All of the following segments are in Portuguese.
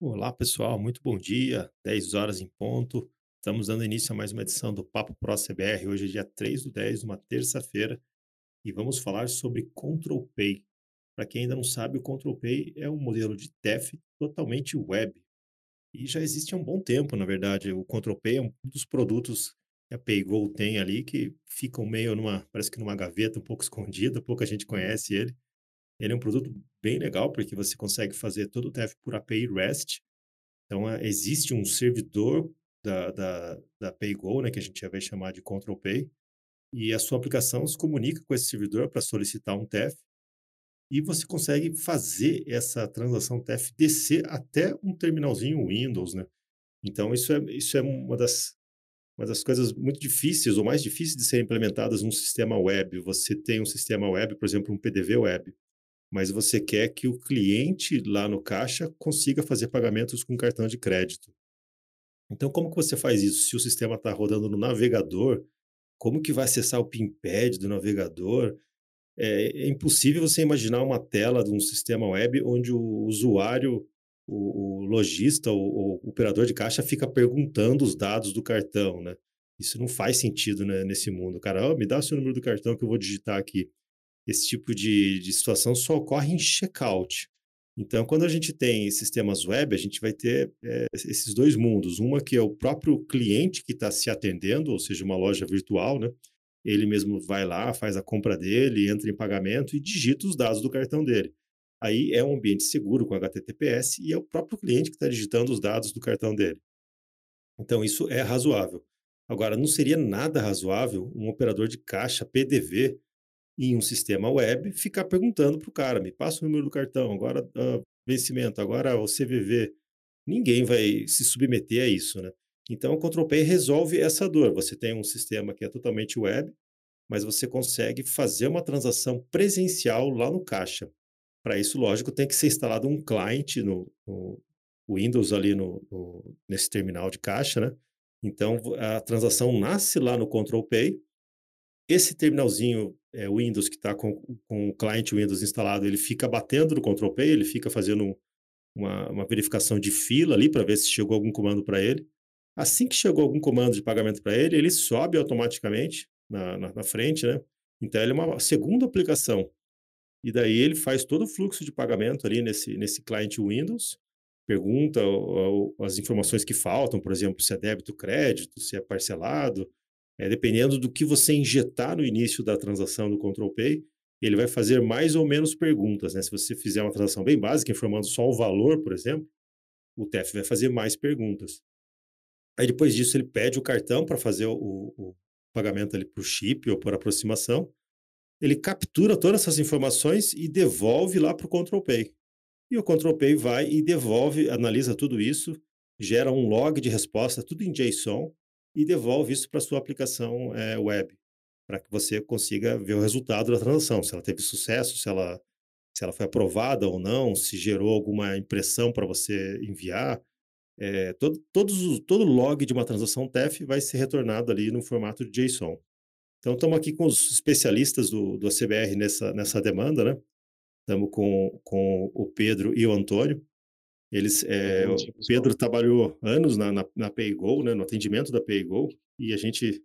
Olá, pessoal, muito bom dia. 10 horas em ponto. Estamos dando início a mais uma edição do Papo Pro CBR. Hoje é dia 3 do 10, uma terça-feira, e vamos falar sobre Control Pay. Para quem ainda não sabe, o Control Pay é um modelo de TEF totalmente web. E já existe há um bom tempo, na verdade. O Control Pay é um dos produtos que a PayGo tem ali, que ficam meio numa, parece que numa gaveta um pouco escondida, pouca gente conhece ele. Ele é um produto bem legal, porque você consegue fazer todo o TF por API REST. Então, eh, existe um servidor da, da, da PayGo, né, que a gente já vai chamar de Control Pay, e a sua aplicação se comunica com esse servidor para solicitar um TEF, e você consegue fazer essa transação TEF descer até um terminalzinho Windows, né? Então, isso é, isso é uma das, uma das coisas muito difíceis, ou mais difíceis de serem implementadas num sistema web. Você tem um sistema web, por exemplo, um PDV web mas você quer que o cliente lá no caixa consiga fazer pagamentos com cartão de crédito. Então, como que você faz isso? Se o sistema está rodando no navegador, como que vai acessar o PINPAD do navegador? É, é, impossível você imaginar uma tela de um sistema web onde o usuário, o, o lojista, o, o, operador de caixa fica perguntando os dados do cartão, né? Isso não faz sentido né, nesse mundo. Cara, oh, me dá o seu número do cartão que eu vou digitar aqui esse tipo de, de situação só ocorre em checkout. Então, quando a gente tem sistemas web, a gente vai ter é, esses dois mundos. Uma que é o próprio cliente que está se atendendo, ou seja, uma loja virtual, né? Ele mesmo vai lá, faz a compra dele, entra em pagamento e digita os dados do cartão dele. Aí é um ambiente seguro com HTTPS e é o próprio cliente que está digitando os dados do cartão dele. Então, isso é razoável. Agora, não seria nada razoável um operador de caixa PDV em um sistema web, ficar perguntando para o cara, me passa o número do cartão, agora uh, vencimento, agora o CVV. Ninguém vai se submeter a isso, né? Então, o Control Pay resolve essa dor. Você tem um sistema que é totalmente web, mas você consegue fazer uma transação presencial lá no caixa. Para isso, lógico, tem que ser instalado um client no, no Windows ali no, no, nesse terminal de caixa, né? Então, a transação nasce lá no Control Pay, esse terminalzinho é, Windows que está com, com o cliente Windows instalado, ele fica batendo no Control P, ele fica fazendo uma, uma verificação de fila ali para ver se chegou algum comando para ele. Assim que chegou algum comando de pagamento para ele, ele sobe automaticamente na, na, na, frente, né? Então, ele é uma segunda aplicação. E daí ele faz todo o fluxo de pagamento ali nesse, nesse cliente Windows, pergunta as informações que faltam, por exemplo, se é débito, crédito, se é parcelado, é, dependendo do que você injetar no início da transação do Control Pay, ele vai fazer mais ou menos perguntas. Né? Se você fizer uma transação bem básica, informando só o valor, por exemplo, o TEF vai fazer mais perguntas. Aí depois disso ele pede o cartão para fazer o, o, pagamento ali por chip ou por aproximação. Ele captura todas essas informações e devolve lá para o Control Pay. E o Control Pay vai e devolve, analisa tudo isso, gera um log de resposta, tudo em JSON, e devolve isso para sua aplicação é, web, para que você consiga ver o resultado da transação, se ela teve sucesso, se ela, se ela foi aprovada ou não, se gerou alguma impressão para você enviar. É, todo, todos, todo log de uma transação TEF vai ser retornado ali no formato de JSON. Então, estamos aqui com os especialistas do, do ACBR nessa, nessa demanda, né? Estamos com, com o Pedro e o Antônio. Eles, é, o Pedro trabalhou anos na, na, na PayGo, né, no atendimento da PayGo, e a gente,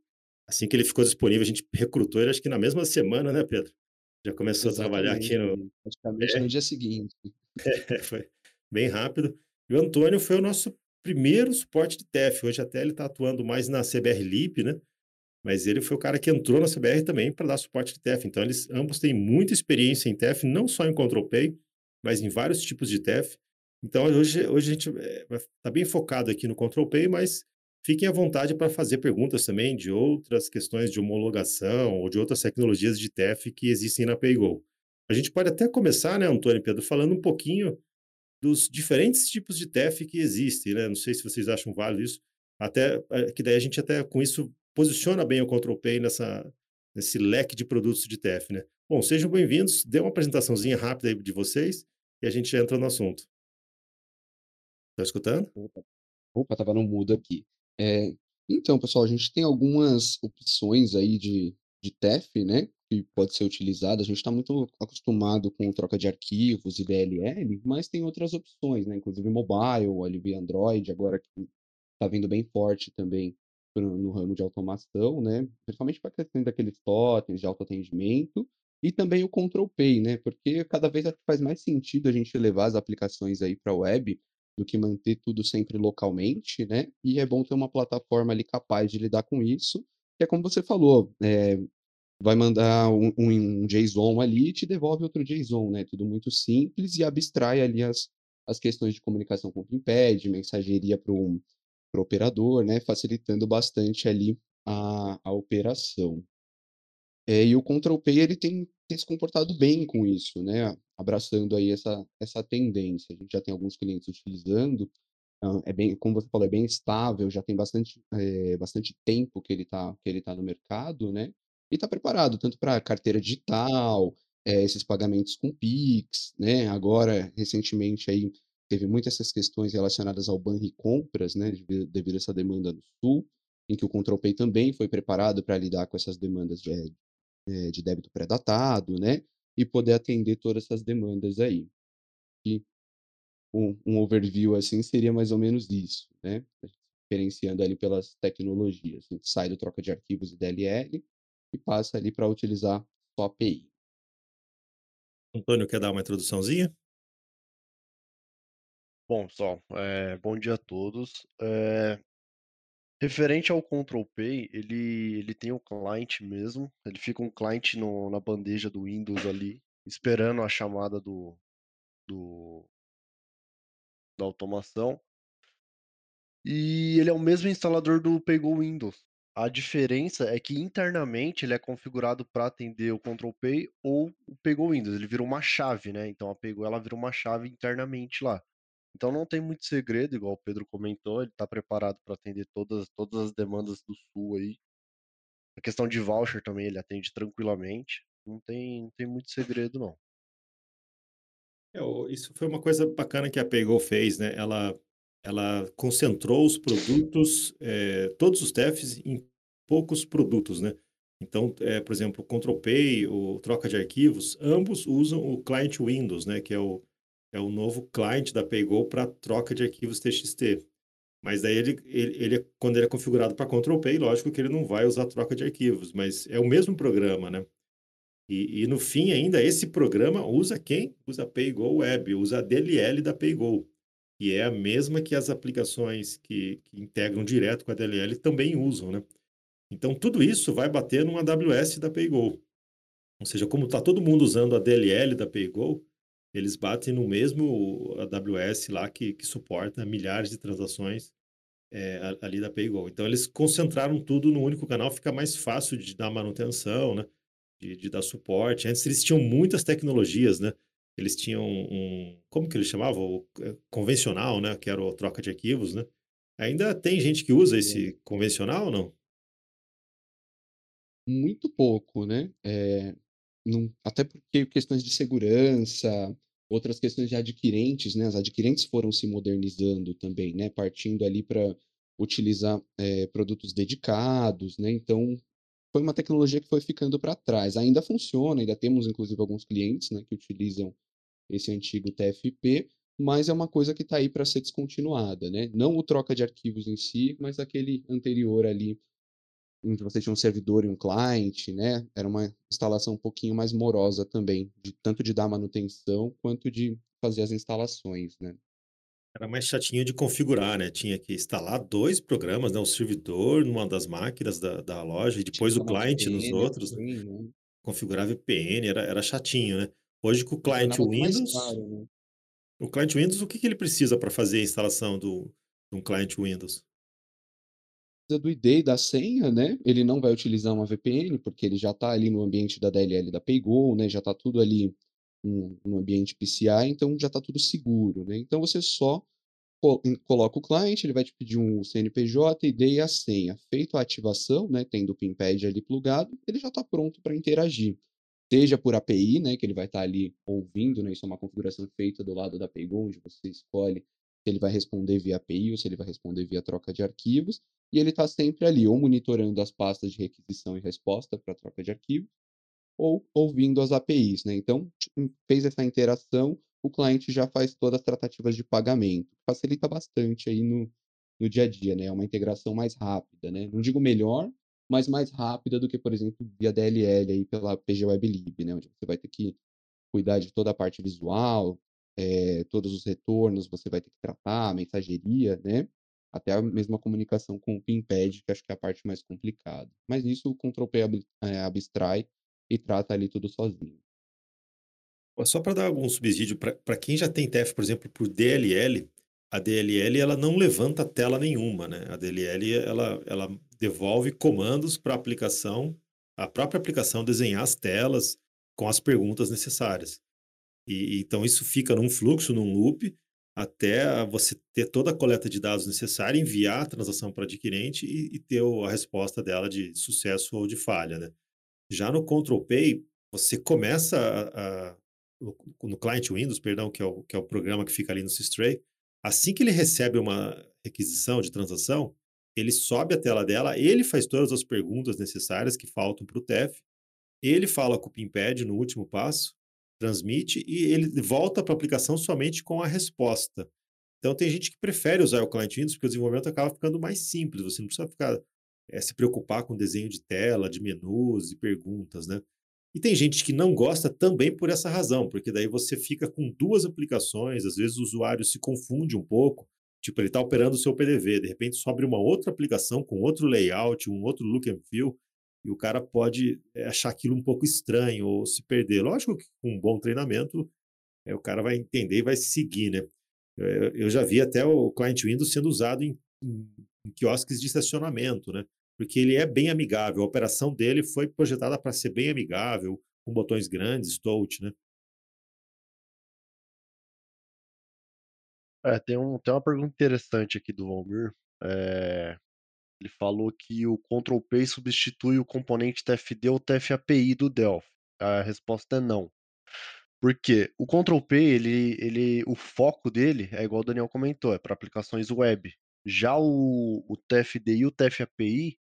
assim que ele ficou disponível, a gente recrutou ele, acho que na mesma semana, né, Pedro? Já começou Exatamente. a trabalhar aqui no. Praticamente é. no dia seguinte. É, foi bem rápido. E o Antônio foi o nosso primeiro suporte de TEF. Hoje até ele está atuando mais na CBR Lip, né? Mas ele foi o cara que entrou na CBR também para dar suporte de TEF. Então, eles ambos têm muita experiência em TEF, não só em Control Pay, mas em vários tipos de TEF. Então, hoje, hoje a gente está bem focado aqui no Control Pay, mas fiquem à vontade para fazer perguntas também de outras questões de homologação ou de outras tecnologias de TEF que existem na PayGo. A gente pode até começar, né, Antônio e Pedro, falando um pouquinho dos diferentes tipos de TEF que existem, né? Não sei se vocês acham válido isso. Até eh, que daí a gente até com isso posiciona bem o Control Pay nessa, nesse leque de produtos de TEF, né? Bom, sejam bem-vindos. Dê uma apresentaçãozinha rápida aí de vocês e a gente entra no assunto. Tá escutando? Opa, opa, tava no mudo aqui. É, então, pessoal, a gente tem algumas opções aí de, de TEF, né? que pode ser utilizado. A gente está muito acostumado com troca de arquivos e DLL, mas tem outras opções, né? Inclusive mobile, ali Android, agora que está vindo bem forte também no ramo de automação, né? Principalmente para questão daqueles totens de autoatendimento e também o Control Pay, né? Porque cada vez acho que faz mais sentido a gente levar as aplicações aí para a web do que manter tudo sempre localmente, né? E é bom ter uma plataforma ali capaz de lidar com isso, que é como você falou, eh, vai mandar um, um, um JSON ali e te devolve outro JSON, né? Tudo muito simples e abstrai ali as, as questões de comunicação com o Pimped, mensageria para o operador, né? Facilitando bastante ali a, a operação. É, e o Control Pay ele tem, tem se comportado bem com isso, né? Abraçando aí essa, essa tendência. A gente já tem alguns clientes utilizando, ah, é bem, como você falou, é bem estável, já tem bastante, eh, bastante tempo que ele está que ele tá no mercado, né? E está preparado tanto para carteira digital, eh, esses pagamentos com Pix, né? Agora, recentemente aí teve muitas essas questões relacionadas ao Banricompras, né? Devido, devido a essa demanda no Sul, em que o Control Pay também foi preparado para lidar com essas demandas de, eh, de débito pré-datado, né? E poder atender todas essas demandas aí. E um, um overview assim seria mais ou menos isso, né? Diferenciando ali pelas tecnologias. A gente sai do troca de arquivos e DLL e passa ali para utilizar só API. Antônio, quer dar uma introduçãozinha? Bom, pessoal, eh, bom dia a todos. Eh, referente ao Control Pay, ele, ele tem o client mesmo, ele fica um client no, na bandeja do Windows ali, esperando a chamada do, do da automação. E ele é o mesmo instalador do Paygo Windows. A diferença é que internamente ele é configurado para atender o Control Pay ou o Paygo Windows. Ele vira uma chave, né? Então a Paygo ela vira uma chave internamente lá. Então não tem muito segredo, igual o Pedro comentou, ele está preparado para atender todas, todas as demandas do Sul aí. A questão de voucher também ele atende tranquilamente. Não tem, não tem muito segredo, não. É, isso foi uma coisa bacana que a Paygo fez, né? Ela, ela concentrou os produtos, eh, todos os TEFs em poucos produtos, né? Então, eh, por exemplo, o Control Pay, o troca de arquivos, ambos usam o client Windows, né? Que é o, é o novo client da Paygo para troca de arquivos TXT. Mas daí ele, ele, ele é- quando ele é configurado para Control Pay, lógico que ele não vai usar troca de arquivos, mas é o mesmo programa, né? E, e no fim ainda esse programa usa quem? Usa PayGo Web, usa a DLL da PayGo, que é a mesma que as aplicações que, que integram direto com a DLL também usam, né? Então tudo isso vai bater numa AWS da PayGo. Ou seja, como está todo mundo usando a DLL da PayGo, eles batem no mesmo AWS lá que, que suporta milhares de transações é, ali da PayGo. Então eles concentraram tudo no único canal, fica mais fácil de dar manutenção, né? De, de dar suporte. Antes eles tinham muitas tecnologias, né? Eles tinham um, como que eles chamavam? O, é, convencional, né? Que era o troca de arquivos, né? Ainda tem gente que usa esse convencional ou não? Muito pouco, né? Eh, não até porque questões de segurança, outras questões de adquirentes, né, as adquirentes foram se modernizando também, né, partindo ali para utilizar, eh, produtos dedicados, né, então foi uma tecnologia que foi ficando para trás. Ainda funciona, ainda temos inclusive alguns clientes, né, que utilizam esse antigo TFP, mas é uma coisa que está aí para ser descontinuada, né. Não o troca de arquivos em si, mas aquele anterior ali em que você tinha um servidor e um client, né? Era uma instalação um pouquinho mais morosa também, de tanto de dar manutenção quanto de fazer as instalações, né? Era mais chatinho de configurar, né? Tinha que instalar dois programas, né? O servidor numa das máquinas da, da loja e Tinha depois o cliente nos outros, né? também, né? Configurar VPN, era, era chatinho, né? Hoje com o cliente Windows, caro, né? o cliente Windows, o que que ele precisa para fazer a instalação do, de um cliente Windows? Do ID e da senha, né? Ele não vai utilizar uma VPN, porque ele já está ali no ambiente da DLL da Paygo, né? Já está tudo ali no, no ambiente PCI, então já está tudo seguro, né? Então você só coloca o cliente, ele vai te pedir um CNPJ, ID e a senha. Feito a ativação, né? Tendo o PIN-pad ali plugado, ele já está pronto para interagir. Seja por API, né? Que ele vai estar ali ouvindo, né? Isso é uma configuração feita do lado da Paygo, onde você escolhe se ele vai responder via API ou se ele vai responder via troca de arquivos. E ele está sempre ali, ou monitorando as pastas de requisição e resposta para troca de arquivos, ou ouvindo as APIs, né. Então, fez essa interação, o cliente já faz todas as tratativas de pagamento. Facilita bastante aí no no dia a dia, né, é uma integração mais rápida, né. Não digo melhor, mas mais rápida do que, por exemplo, via DLL aí pela PG Web Lib, né, onde você vai ter que cuidar de toda a parte visual, eh, todos os retornos você vai ter que tratar, mensageria, né, até a mesma comunicação com o Pimpad, que acho que é a parte mais complicada. Mas isso o Control-P ab eh, abstrai e trata ali tudo sozinho. Só para dar algum subsídio, para quem já tem TF, por exemplo, por DLL, a DLL ela não levanta tela nenhuma, né? A DLL ela, ela devolve comandos para a aplicação, a própria aplicação desenhar as telas com as perguntas necessárias. E então isso fica num fluxo, num loop, até você ter toda a coleta de dados necessária, enviar a transação para adquirente e, e ter a resposta dela de sucesso ou de falha, né? Já no Control Pay, você começa a, a no, client Windows, perdão, que é, o, que é o programa que fica ali no Systray, assim que ele recebe uma requisição de transação, ele sobe a tela dela, ele faz todas as perguntas necessárias que faltam para o TEF, ele fala com o Pimpad no último passo, transmite e ele volta para a aplicação somente com a resposta. Então tem gente que prefere usar o client Windows porque o desenvolvimento acaba ficando mais simples, você não precisa ficar é, se preocupar com desenho de tela, de menus e perguntas, né? E tem gente que não gosta também por essa razão, porque daí você fica com duas aplicações, às vezes o usuário se confunde um pouco, tipo, ele está operando o seu PDV, de repente sobe uma outra aplicação com outro layout, um outro look and feel, e o cara pode eh, achar aquilo um pouco estranho ou se perder. Lógico que com um bom treinamento, é, o cara vai entender e vai seguir, né? Eu, eu já vi até o Client Windows sendo usado em, em, em quiosques de estacionamento, né? porque ele é bem amigável. A operação dele foi projetada para ser bem amigável, com botões grandes, touch, né? É, tem, um, tem uma pergunta interessante aqui do Valmir. É, ele falou que o Control P substitui o componente TFD ou TFAPI do Delphi. A resposta é não. Porque o Control P, ele, ele, o foco dele é igual o Daniel comentou, é para aplicações web. Já o, o TFD e o TFAPI,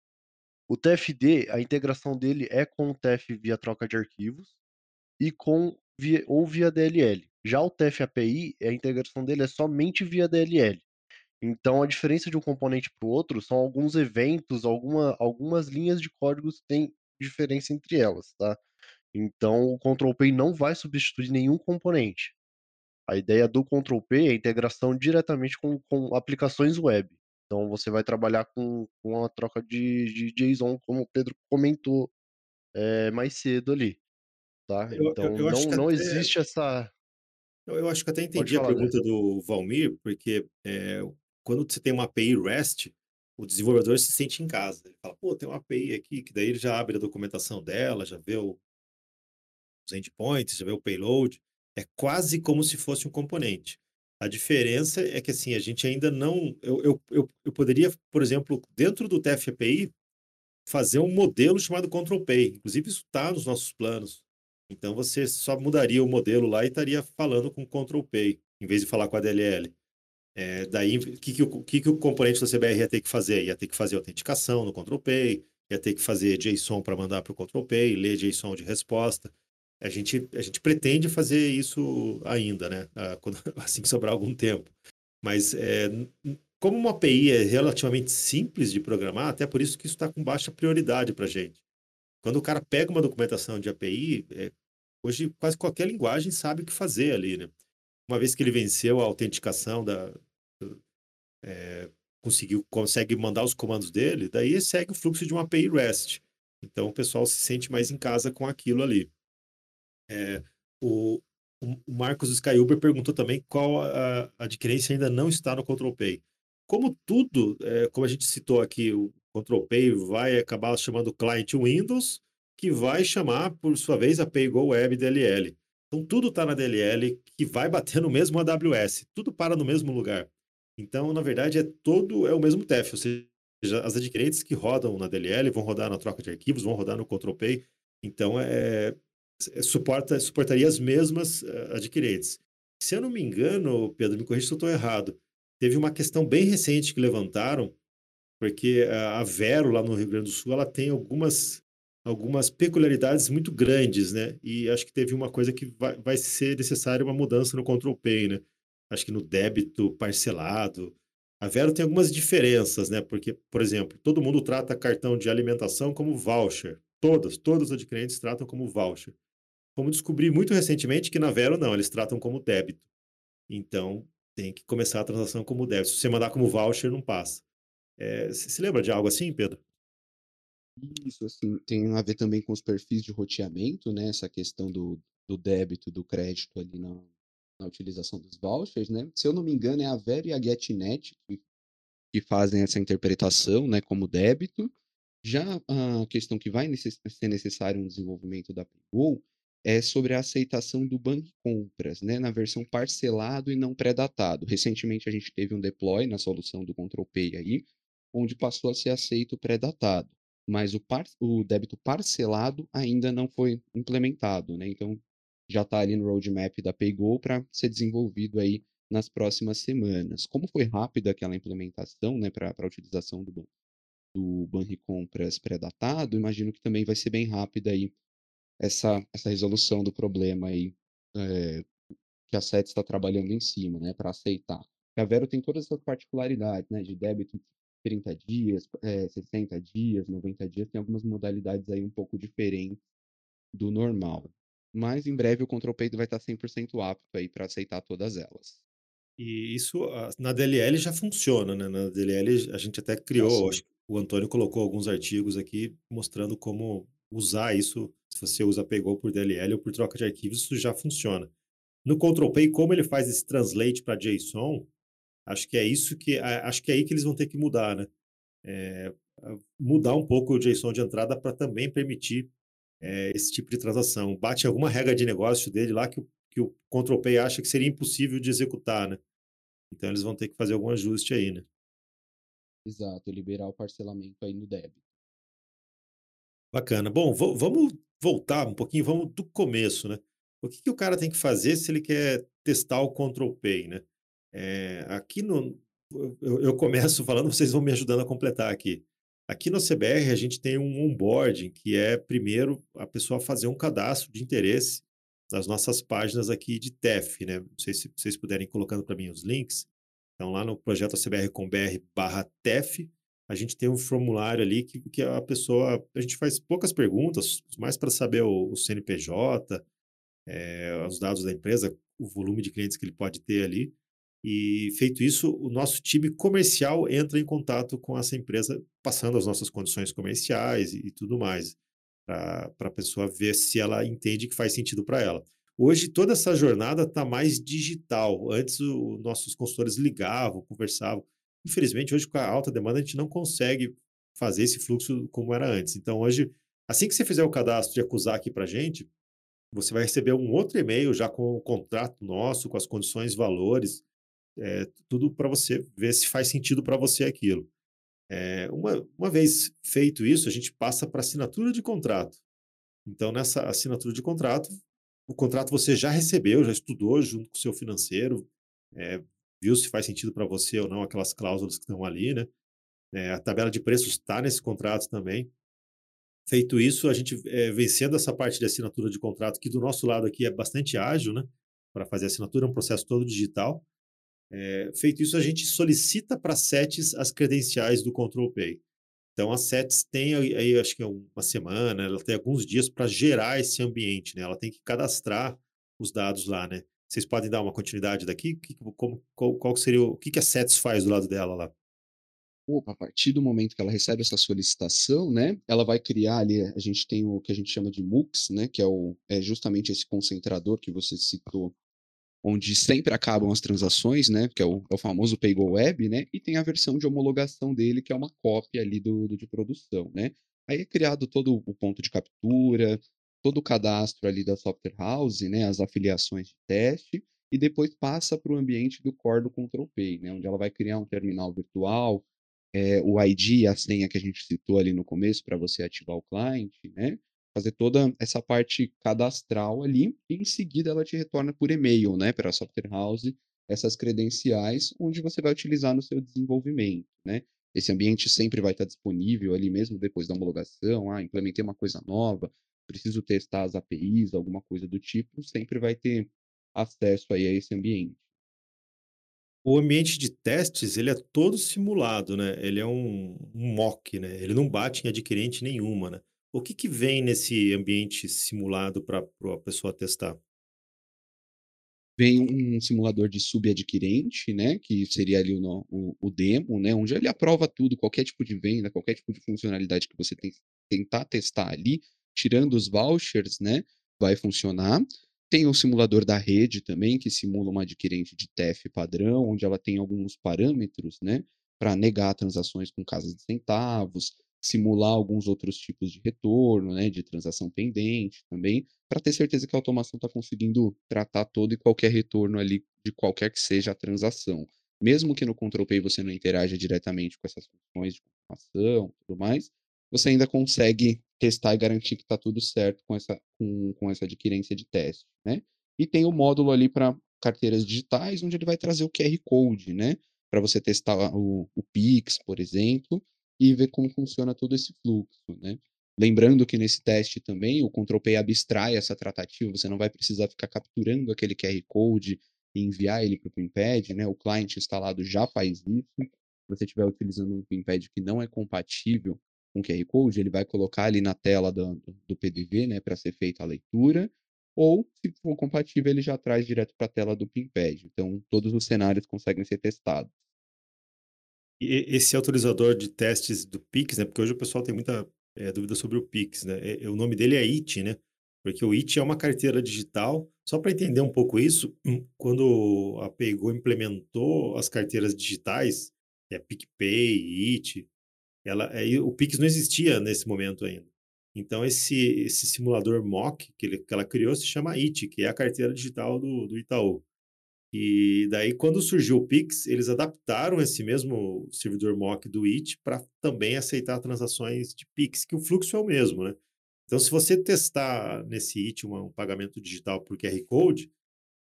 o TFD, a integração dele é com o TF via troca de arquivos e com via, ou via DLL. Já o TF API, a integração dele é somente via DLL. Então a diferença de um componente para o outro são alguns eventos, alguma, algumas linhas de códigos que têm diferença entre elas, tá? Então o Control P não vai substituir nenhum componente. A ideia do Control P é a integração diretamente com, com aplicações web. Então você vai trabalhar com, com a troca de, de JSON, como o Pedro comentou é, mais cedo ali. Tá? Eu, eu, então eu não, não até, existe essa. Eu, eu, acho que até entendi falar, a pergunta do Valmir, porque é, quando você tem uma API REST, o desenvolvedor se sente em casa. Ele fala, pô, tem uma API aqui, que daí ele já abre a documentação dela, já vê o, os endpoints, já vê o payload. É quase como se fosse um componente. A diferença é que, assim, a gente ainda não... Eu, eu, eu, eu poderia, por exemplo, dentro do TFAPI, fazer um modelo chamado Control Pay. Inclusive, isso está nos nossos planos. Então, você só mudaria o modelo lá e estaria falando com Control Pay, em vez de falar com a DLL. É, daí, o que, que, o, que, que o componente da CBR ia ter que fazer? Ia ter que fazer autenticação no Control Pay, ia ter que fazer JSON para mandar para o Control Pay, ler JSON de resposta. A gente, a gente pretende fazer isso ainda, né? Ah, assim que sobrar algum tempo. Mas é, como uma API é relativamente simples de programar, até por isso que isso está com baixa prioridade para a gente. Quando o cara pega uma documentação de API, é, hoje quase qualquer linguagem sabe o que fazer ali, né? Uma vez que ele venceu a autenticação da, é, conseguiu consegue mandar os comandos dele, daí segue o fluxo de uma API REST. Então o pessoal se sente mais em casa com aquilo ali. É, o, o Marcos Skyuber perguntou também qual a, adquirência ainda não está no Control Pay. Como tudo, é, como a gente citou aqui, o Control Pay vai acabar chamando Client Windows, que vai chamar, por sua vez, a PayGo Web DLL. Então, tudo está na DLL, que vai bater no mesmo AWS. Tudo para no mesmo lugar. Então, na verdade, é todo é o mesmo TEF, ou seja, as adquirentes que rodam na DLL vão rodar na troca de arquivos, vão rodar no Control Pay. Então, é, é, suporta, suportaria as mesmas uh, adquirentes. Se eu não me engano, Pedro, me corrija se eu estou errado, teve uma questão bem recente que levantaram, porque a Vero, lá no Rio Grande do Sul, ela tem algumas algumas peculiaridades muito grandes, né? E acho que teve uma coisa que vai, vai ser necessária uma mudança no Control Pay, né? Acho que no débito parcelado. A Vero tem algumas diferenças, né? Porque, por exemplo, todo mundo trata cartão de alimentação como voucher. Todas, todas as adquirentes tratam como voucher. Como descobri muito recentemente que na Vero não, eles tratam como débito. Então, tem que começar a transação como débito. Se você mandar como voucher, não passa. É, você se lembra de algo assim, Pedro? Isso, assim, tem a ver também com os perfis de roteamento, né? Essa questão do, do débito, do crédito ali na, na utilização dos vouchers, né? Se eu não me engano, é a Vero e a GetNet que, que fazem essa interpretação, né, como débito. Já a questão que vai necess ser necessário um desenvolvimento da Paygo é sobre a aceitação do banco compras, né, na versão parcelado e não pré-datado. Recentemente a gente teve um deploy na solução do Control Pay aí, onde passou a ser aceito pré-datado mas o, par, o débito parcelado ainda não foi implementado, né? Então já está ali no roadmap da Paygo para ser desenvolvido aí nas próximas semanas. Como foi rápida aquela implementação, né, para a utilização do, do Banri Compras pré-datado, imagino que também vai ser bem rápida aí essa, essa resolução do problema aí é, que a SET está trabalhando em cima, né, para aceitar. A Vero tem todas essas particularidades, né, de débito 30 dias, é, 60 dias, 90 dias, tem algumas modalidades aí um pouco diferentes do normal. Mas em breve o Control Pay vai estar 100% apto aí para aceitar todas elas. E isso na DLL já funciona, né? Na DLL a gente até criou, acho que o Antônio colocou alguns artigos aqui mostrando como usar isso, se você usa Pegou por DLL ou por troca de arquivos, isso já funciona. No Control Pay, como ele faz esse translate para JSON, Acho que é isso que acho que é aí que eles vão ter que mudar, né? É, mudar um pouco o JSON de entrada para também permitir é, esse tipo de transação. Bate alguma regra de negócio dele lá que o, que o Control Pay acha que seria impossível de executar, né? Então eles vão ter que fazer algum ajuste aí, né? Exato, liberar o parcelamento aí no débito. Bacana. Bom, vamos voltar um pouquinho, vamos do começo, né? O que, que o cara tem que fazer se ele quer testar o Control Pay, né? É, aqui no. Eu, eu, começo falando, vocês vão me ajudando a completar aqui. Aqui no CBR, a gente tem um onboarding, que é, primeiro, a pessoa fazer um cadastro de interesse nas nossas páginas aqui de TEF, né? Não sei se vocês puderem colocando para mim os links. Então, lá no projeto CBR com BR barra TEF, a gente tem um formulário ali que, que a pessoa. A gente faz poucas perguntas, mais para saber o, o CNPJ, é, os dados da empresa, o volume de clientes que ele pode ter ali. E feito isso, o nosso time comercial entra em contato com essa empresa, passando as nossas condições comerciais e, e tudo mais, para a pessoa ver se ela entende que faz sentido para ela. Hoje, toda essa jornada está mais digital. Antes, os nossos consultores ligavam, conversavam. Infelizmente, hoje, com a alta demanda, a gente não consegue fazer esse fluxo como era antes. Então, hoje, assim que você fizer o cadastro de acusar aqui para a gente, você vai receber um outro e-mail já com o contrato nosso, com as condições, valores, é, tudo para você ver se faz sentido para você aquilo. É, uma, uma vez feito isso, a gente passa para assinatura de contrato. Então, nessa assinatura de contrato, o contrato você já recebeu, já estudou junto com o seu financeiro, é, viu se faz sentido para você ou não aquelas cláusulas que estão ali, né? É, a tabela de preços está nesse contrato também. Feito isso, a gente é, vencendo essa parte de assinatura de contrato, que do nosso lado aqui é bastante ágil, né? Para fazer assinatura, é um processo todo digital. É, feito isso, a gente solicita para a SETES as credenciais do Control Pay. Então, a SETES tem aí, acho que é uma semana, ela tem alguns dias para gerar esse ambiente, né? Ela tem que cadastrar os dados lá, né? Vocês podem dar uma continuidade daqui? Que, como, qual, qual, seria o, o que, que a SETES faz do lado dela lá? Opa, a partir do momento que ela recebe essa solicitação, né, ela vai criar ali, a gente tem o que a gente chama de MUX, né, que é, o, é justamente esse concentrador que você citou onde sempre acabam as transações, né, que é o, é o famoso Paygo Web, né, e tem a versão de homologação dele, que é uma cópia ali do, do de produção, né. Aí é criado todo o ponto de captura, todo o cadastro ali da software house, né, as afiliações de teste, e depois passa para o ambiente do core do Control Pay, né, onde ela vai criar um terminal virtual, é, o ID a senha que a gente citou ali no começo para você ativar o cliente, né, fazer toda essa parte cadastral ali, e em seguida ela te retorna por e-mail, né, para a software house, essas credenciais, onde você vai utilizar no seu desenvolvimento, né. Esse ambiente sempre vai estar disponível ali mesmo depois da homologação, ah, implementei uma coisa nova, preciso testar as APIs, alguma coisa do tipo, sempre vai ter acesso aí a esse ambiente. O ambiente de testes, ele é todo simulado, né? Ele é um, um mock, né? Ele não bate em adquirente nenhuma, né? O que que vem nesse ambiente simulado para a pessoa testar? Vem um simulador de subadquirente, né, que seria ali o, o, o demo, né, onde ele aprova tudo, qualquer tipo de venda, qualquer tipo de funcionalidade que você tem, tentar testar ali, tirando os vouchers, né, vai funcionar. Tem o simulador da rede também, que simula uma adquirente de TEF padrão, onde ela tem alguns parâmetros, né, para negar transações com casas de centavos, simular alguns outros tipos de retorno, né, de transação pendente também, para ter certeza que a automação está conseguindo tratar todo e qualquer retorno ali de qualquer que seja a transação. Mesmo que no Control Pay você não interaja diretamente com essas funções de confirmação e tudo mais, você ainda consegue testar e garantir que está tudo certo com essa, com, com essa adquirência de teste, né? E tem o módulo ali para carteiras digitais, onde ele vai trazer o QR Code, né? Para você testar o, o Pix, por exemplo, e ver como funciona todo esse fluxo, né? Lembrando que nesse teste também o Control P abstrai essa tratativa, você não vai precisar ficar capturando aquele QR Code e enviar ele para o PinPad, né? O cliente instalado já faz isso. Se você estiver utilizando um PinPad que não é compatível com QR Code, ele vai colocar ali na tela do, do PDV, né, para ser feita a leitura, ou se for compatível, ele já traz direto para a tela do PinPad. Então, todos os cenários conseguem ser testados. Esse autorizador de testes do Pix, né? Porque hoje o pessoal tem muita eh, dúvida sobre o Pix, né? É- é- o nome dele é IT, né? Porque o IT é uma carteira digital. Só para entender um pouco isso, hum, quando a Paygo implementou as carteiras digitais, é PicPay, IT, ela, aí o Pix não existia nesse momento ainda. Então esse esse simulador mock que, ele, que ela criou se chama IT, que é a carteira digital do, do Itaú. E daí, quando surgiu o Pix, eles adaptaram esse mesmo servidor mock do IT para também aceitar transações de Pix, que o fluxo é o mesmo, né? Então, se você testar nesse IT uma- um pagamento digital por QR Code,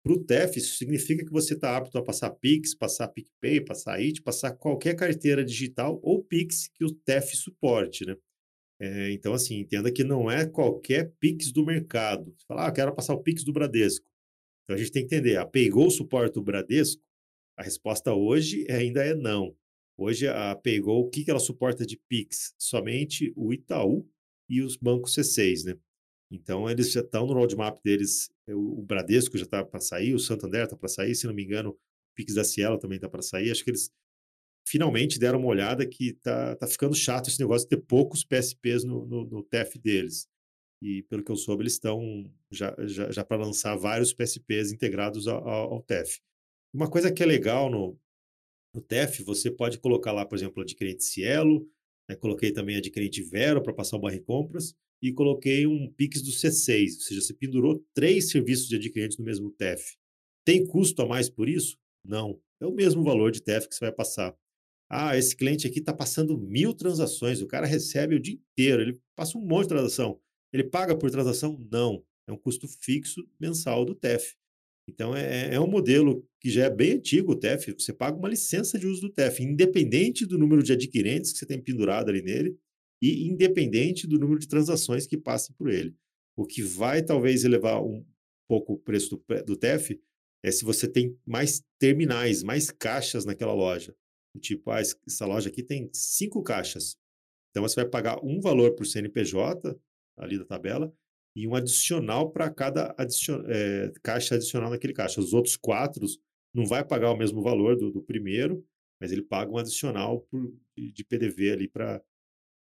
para o TEF, isso significa que você está apto a passar Pix, passar PicPay, passar IT, passar qualquer carteira digital ou Pix que o TEF suporte, né? É, então, assim, entenda que não é qualquer Pix do mercado. Você fala, ah, quero passar o Pix do Bradesco. Então a gente tem que entender, a Paygo suporta o Bradesco? A resposta hoje ainda é não. Hoje a Paygo, o que ela suporta de Pix? Somente o Itaú e os bancos C6, né? Então eles já estão no roadmap deles, o o Bradesco já está para sair, o Santander está para sair, se não me engano, o Pix da Cielo também está para sair. Acho que eles finalmente deram uma olhada que tá, tá ficando chato esse negócio de ter poucos PSPs no, no, no TEF deles. E pelo que eu soube, eles estão já, já, já para lançar vários PSPs integrados ao, ao, TEF. Uma coisa que é legal no, no TEF, você pode colocar lá, por exemplo, adquirente Cielo, né? coloquei também adquirente Vero para passar o barra compras e coloquei um Pix do C6, ou seja, você pendurou três serviços de adquirente no mesmo TEF. Tem custo a mais por isso? Não. É o mesmo valor de TEF que você vai passar. Ah, esse cliente aqui está passando mil transações, o cara recebe o dia inteiro, ele passa um monte de transação. Ele paga por transação? Não. É um custo fixo mensal do TEF. Então, é, é um modelo que já é bem antigo, o TEF. Você paga uma licença de uso do TEF, independente do número de adquirentes que você tem pendurado ali nele e independente do número de transações que passem por ele. O que vai talvez elevar um pouco o preço do, do TEF é se você tem mais terminais, mais caixas naquela loja. Tipo, ah, es- essa loja aqui tem cinco caixas. Então você vai pagar um valor por CNPJ, ali da tabela, e um adicional para cada adicion- eh, caixa adicional naquele caixa. Os outros quatro não vai pagar o mesmo valor do, do primeiro, mas ele paga um adicional por- de, de PDV ali para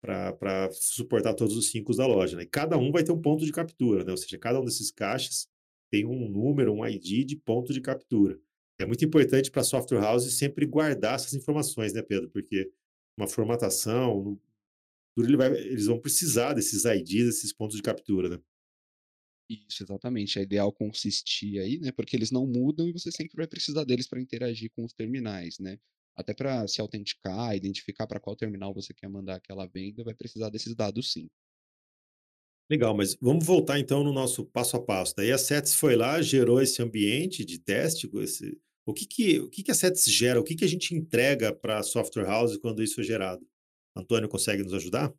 para suportar todos os cinco da loja. Né? E cada um vai ter um ponto de captura, né? ou seja, cada um desses caixas tem um número, um ID de ponto de captura. É muito importante para a software house sempre guardar essas informações, né, Pedro? Porque uma formatação, tudo ele vai, eles vão precisar desses IDs, desses pontos de captura, né? Isso, exatamente. É ideal consistir aí, né? Porque eles não mudam e você sempre vai precisar deles para interagir com os terminais, né? Até para se autenticar, identificar para qual terminal você quer mandar aquela venda, vai precisar desses dados sim. Legal, mas vamos voltar então no nosso passo a passo. Daí a Sets foi lá, gerou esse ambiente de teste, esse, O que que, o que que a Sets gera? O que que a gente entrega para a software house quando isso é gerado? Antônio consegue nos ajudar?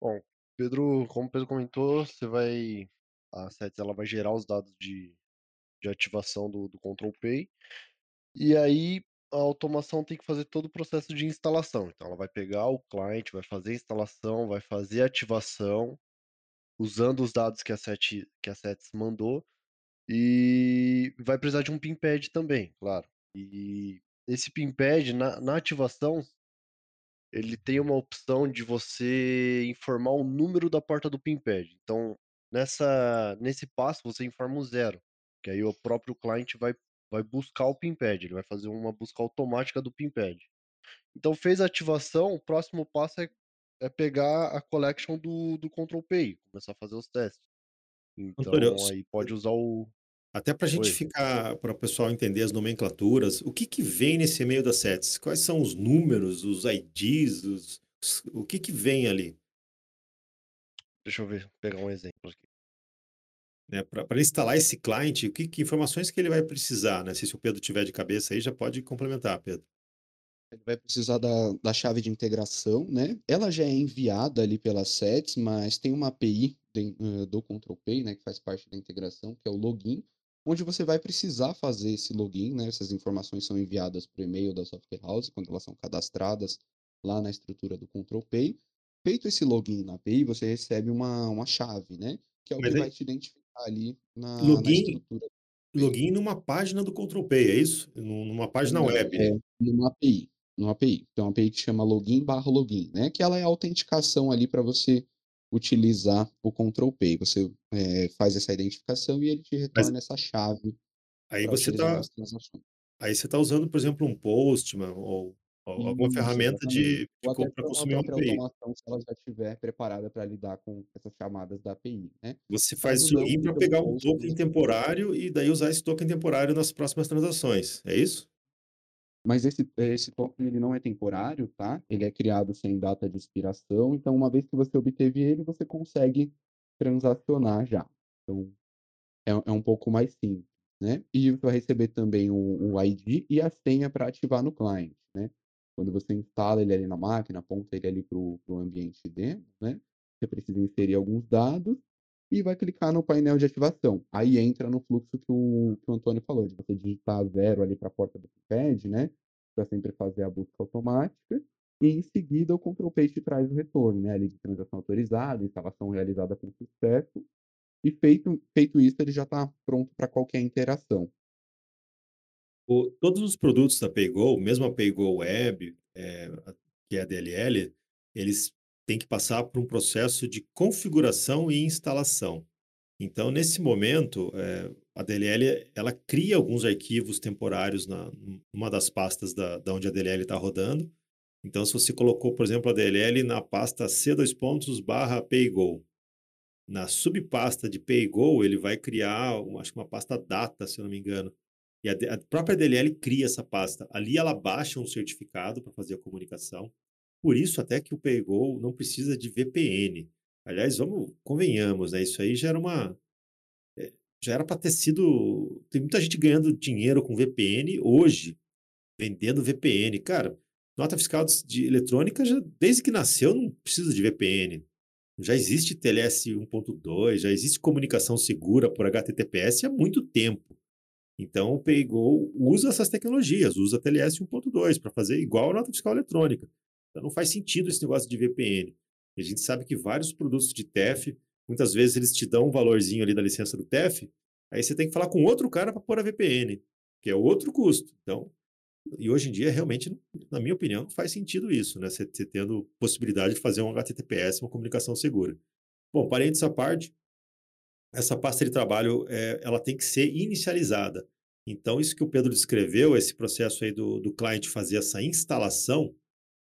Bom, Pedro, como o Pedro comentou, você vai, a Sets ela vai gerar os dados de, de ativação do, do Control Pay e aí a automação tem que fazer todo o processo de instalação. Então ela vai pegar o cliente, vai fazer a instalação, vai fazer a ativação usando os dados que a, Set, que a Sets mandou e vai precisar de um PIN pad também, claro. E esse PIN pad, na, na ativação, ele tem uma opção de você informar o número da porta do PIN pad. Então, nessa, nesse passo, você informa o zero, que aí o próprio cliente vai, vai buscar o PIN pad, ele vai fazer uma busca automática do PIN pad. Então, fez a ativação, o próximo passo é, é pegar a collection do, do Control Pay, começar a fazer os testes. Antônio, Então, aí pode usar o. Até para a gente Oi. ficar, para o pessoal entender as nomenclaturas, o que que vem nesse e-mail das sets? Quais são os números, os IDs, os, os- o que que vem ali? Deixa eu ver, pegar um exemplo aqui. Né? Para instalar esse client, o que, que informações que ele vai precisar? Né? Se, se o Pedro tiver de cabeça aí, já pode complementar, Pedro. Ele vai precisar da, da chave de integração, né? Ela já é enviada ali pela SETS, mas tem uma API de- eh, do ControlPay, né, que faz parte da integração, que é o login, onde você vai precisar fazer esse login, né? Essas informações são enviadas por e-mail da software house quando elas são cadastradas lá na estrutura do ControlPay. Feito esse login na API, você recebe uma, uma chave, né? Que é o Mas que aí, vai te identificar ali na, na login, estrutura do Pay. login numa página do Control Pay, é isso? Num- Numa página Não, web. é numa API. Numa API. Tem uma API que chama login barra login, né? Que ela é a autenticação ali para você utilizar o Control Pay. Você é, faz essa identificação e ele te Mas retorna essa chave aí você está aí você tá usando, por exemplo, um Postman ou, ou alguma Isso, ferramenta de, de para consumir uma API. automação, se ela já estiver preparada para lidar com essas chamadas da API, né? Você Mas faz login para pegar um token temporário e daí usar esse token temporário nas próximas transações. É isso? Mas esse, esse token ele não é temporário, tá? Ele é criado sem data de expiração, então uma vez que você obteve ele, você consegue transacionar já. Então é, é um pouco mais simples, né? E você vai receber também o, o ID e a senha para ativar no cliente, né? Quando você instala ele ali na máquina, aponta ele ali para o ambiente demo, né? Você precisa inserir alguns dados e vai clicar no painel de ativação. Aí entra no fluxo que o, que o Antônio falou, de você digitar zero ali para a porta do pad, né? Para sempre fazer a busca automática. E em seguida o Control Page traz o retorno, né? Ali de transação autorizada, instalação realizada com sucesso. E feito, feito isso, ele já está pronto para qualquer interação. O- todos os produtos da PayGo, mesmo a PayGo Web, é, que é a DLL, eles têm que passar por um processo de configuração e instalação. Então, nesse momento, é, a DLL ela cria alguns arquivos temporários na numa das pastas da, da onde a DLL está rodando. Então, se você colocou, por exemplo, a DLL na pasta C2 pontos barra PayGo, na subpasta de PayGo, ele vai criar, acho que uma pasta data, se eu não me engano. E a, a própria DLL cria essa pasta. Ali ela baixa um certificado para fazer a comunicação. Por isso, até que o PayGo não precisa de VPN. Aliás, vamos, convenhamos, né? Isso aí já era uma. é, Já era para ter sido. Tem muita gente ganhando dinheiro com VPN hoje, vendendo VPN. Cara, nota fiscal de de eletrônica, já, desde que nasceu, não precisa de VPN. Já existe TLS 1.2, já existe comunicação segura por HTTPS há muito tempo. Então, o PayGo usa essas tecnologias, usa TLS 1.2 para fazer igual a nota fiscal eletrônica. Então, não faz sentido esse negócio de VPN. A gente sabe que vários produtos de TEF, muitas vezes eles te dão um valorzinho ali da licença do TEF, aí você tem que falar com outro cara para pôr a VPN, que é outro custo. Então, e hoje em dia, realmente, na minha opinião, não faz sentido isso, né? Você, você tendo possibilidade de fazer um HTTPS, uma comunicação segura. Bom, parênteses à parte, essa pasta de trabalho, é, ela tem que ser inicializada. Então, isso que o Pedro descreveu, esse processo aí do, do cliente fazer essa instalação,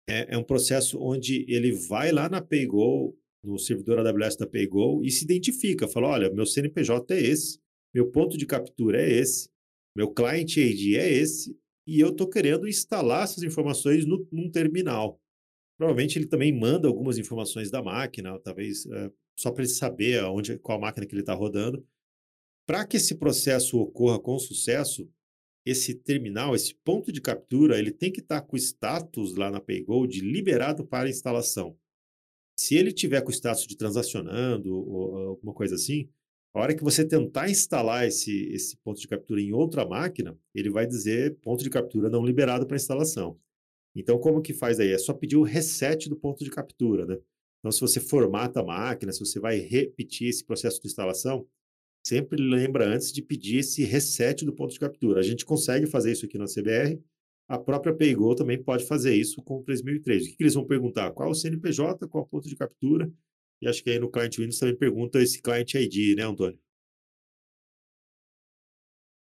é, é um processo onde ele vai lá na PayGo, no servidor AWS da PayGo, e se identifica, fala, olha, meu CNPJ é esse, meu ponto de captura é esse, meu client ID é esse, e eu estou querendo instalar essas informações no, num terminal. Provavelmente ele também manda algumas informações da máquina, talvez é, só para ele saber aonde, qual máquina que ele está rodando. Para que esse processo ocorra com sucesso, esse terminal, esse ponto de captura, ele tem que estar tá com o status lá na PayGold liberado para instalação. Se ele tiver com o status de transacionando ou alguma coisa assim, a hora que você tentar instalar esse, esse ponto de captura em outra máquina, ele vai dizer ponto de captura não liberado para instalação. Então, como que faz aí? É só pedir o reset do ponto de captura, né? Então, se você formata a máquina, se você vai repetir esse processo de instalação, sempre lembra antes de pedir esse reset do ponto de captura. A gente consegue fazer isso aqui na CBR, a própria PayGo também pode fazer isso com o 3003. O que, eles vão perguntar? Qual o CNPJ, qual o ponto de captura? E acho que aí no Client Windows também pergunta esse Client ID, né, Antônio?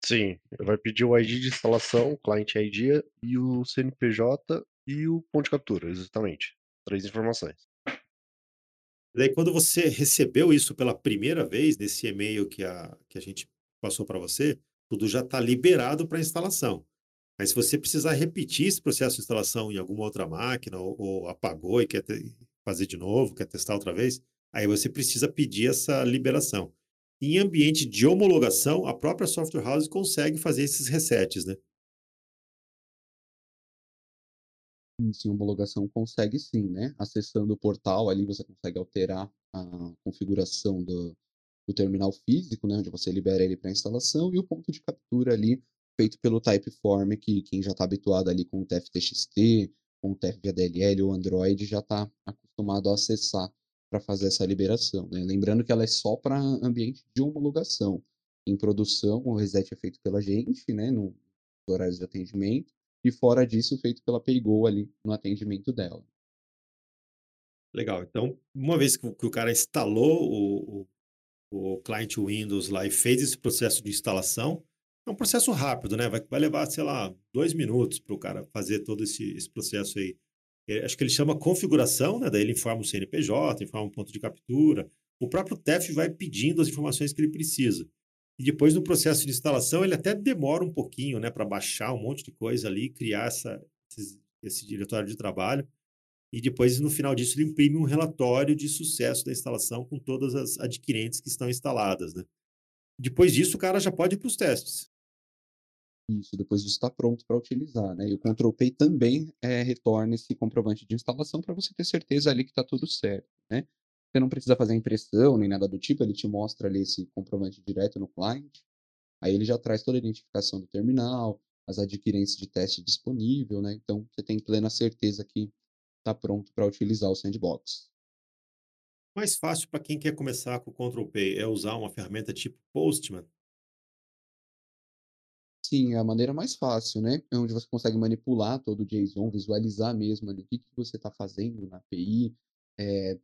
Sim, vai pedir o ID de instalação, Client ID e o CNPJ e o ponto de captura, exatamente. Três informações. Daí, quando você recebeu isso pela primeira vez, nesse e-mail que a, que a gente passou para você, tudo já está liberado para instalação. Mas se você precisar repetir esse processo de instalação em alguma outra máquina, ou, ou apagou e quer fazer de novo, quer testar outra vez, aí você precisa pedir essa liberação. Em ambiente de homologação, a própria software house consegue fazer esses resets, né? Sim, homologação consegue sim, né? Acessando o portal ali você consegue alterar a configuração do, do terminal físico, né? Onde você libera ele para instalação e o ponto de captura ali feito pelo Typeform, que quem já está habituado ali com o TFTXT, com o TFVDLL ou Android já está acostumado a acessar para fazer essa liberação. Né? Lembrando que ela é só para ambiente de homologação. Em produção, o reset é feito pela gente, né, no horários de atendimento, e fora disso, feito pela PayGo ali no atendimento dela. Legal. Então, uma vez que o cara instalou o, o, o client Windows lá e fez esse processo de instalação, é um processo rápido, né? Vai, vai levar, sei lá, dois minutos para o cara fazer todo esse, esse processo aí. É, acho que ele chama configuração, né? Daí ele informa o CNPJ, informa o ponto de captura. O próprio TEF vai pedindo as informações que ele precisa. E depois, no processo de instalação, ele até demora um pouquinho, né? Para baixar um monte de coisa ali, criar essa, esse, esse diretório de trabalho. E depois, no final disso, ele imprime um relatório de sucesso da instalação com todas as adquirentes que estão instaladas, né? Depois disso, o cara já pode ir para os testes. Isso, depois disso está pronto para utilizar, né? E o Control Pay também é, retorna esse comprovante de instalação para você ter certeza ali que está tudo certo, né? Você não precisa fazer impressão nem nada do tipo, ele te mostra ali esse comprovante direto no client. Aí ele já traz toda a identificação do terminal, as adquirentes de teste disponível, né? Então você tem plena certeza que está pronto para utilizar o sandbox. Mais fácil para quem quer começar com o Control Pay é usar uma ferramenta tipo Postman, Sim, é a maneira mais fácil, né? É onde você consegue manipular todo o JSON, visualizar mesmo ali o que, que você está fazendo na API, é,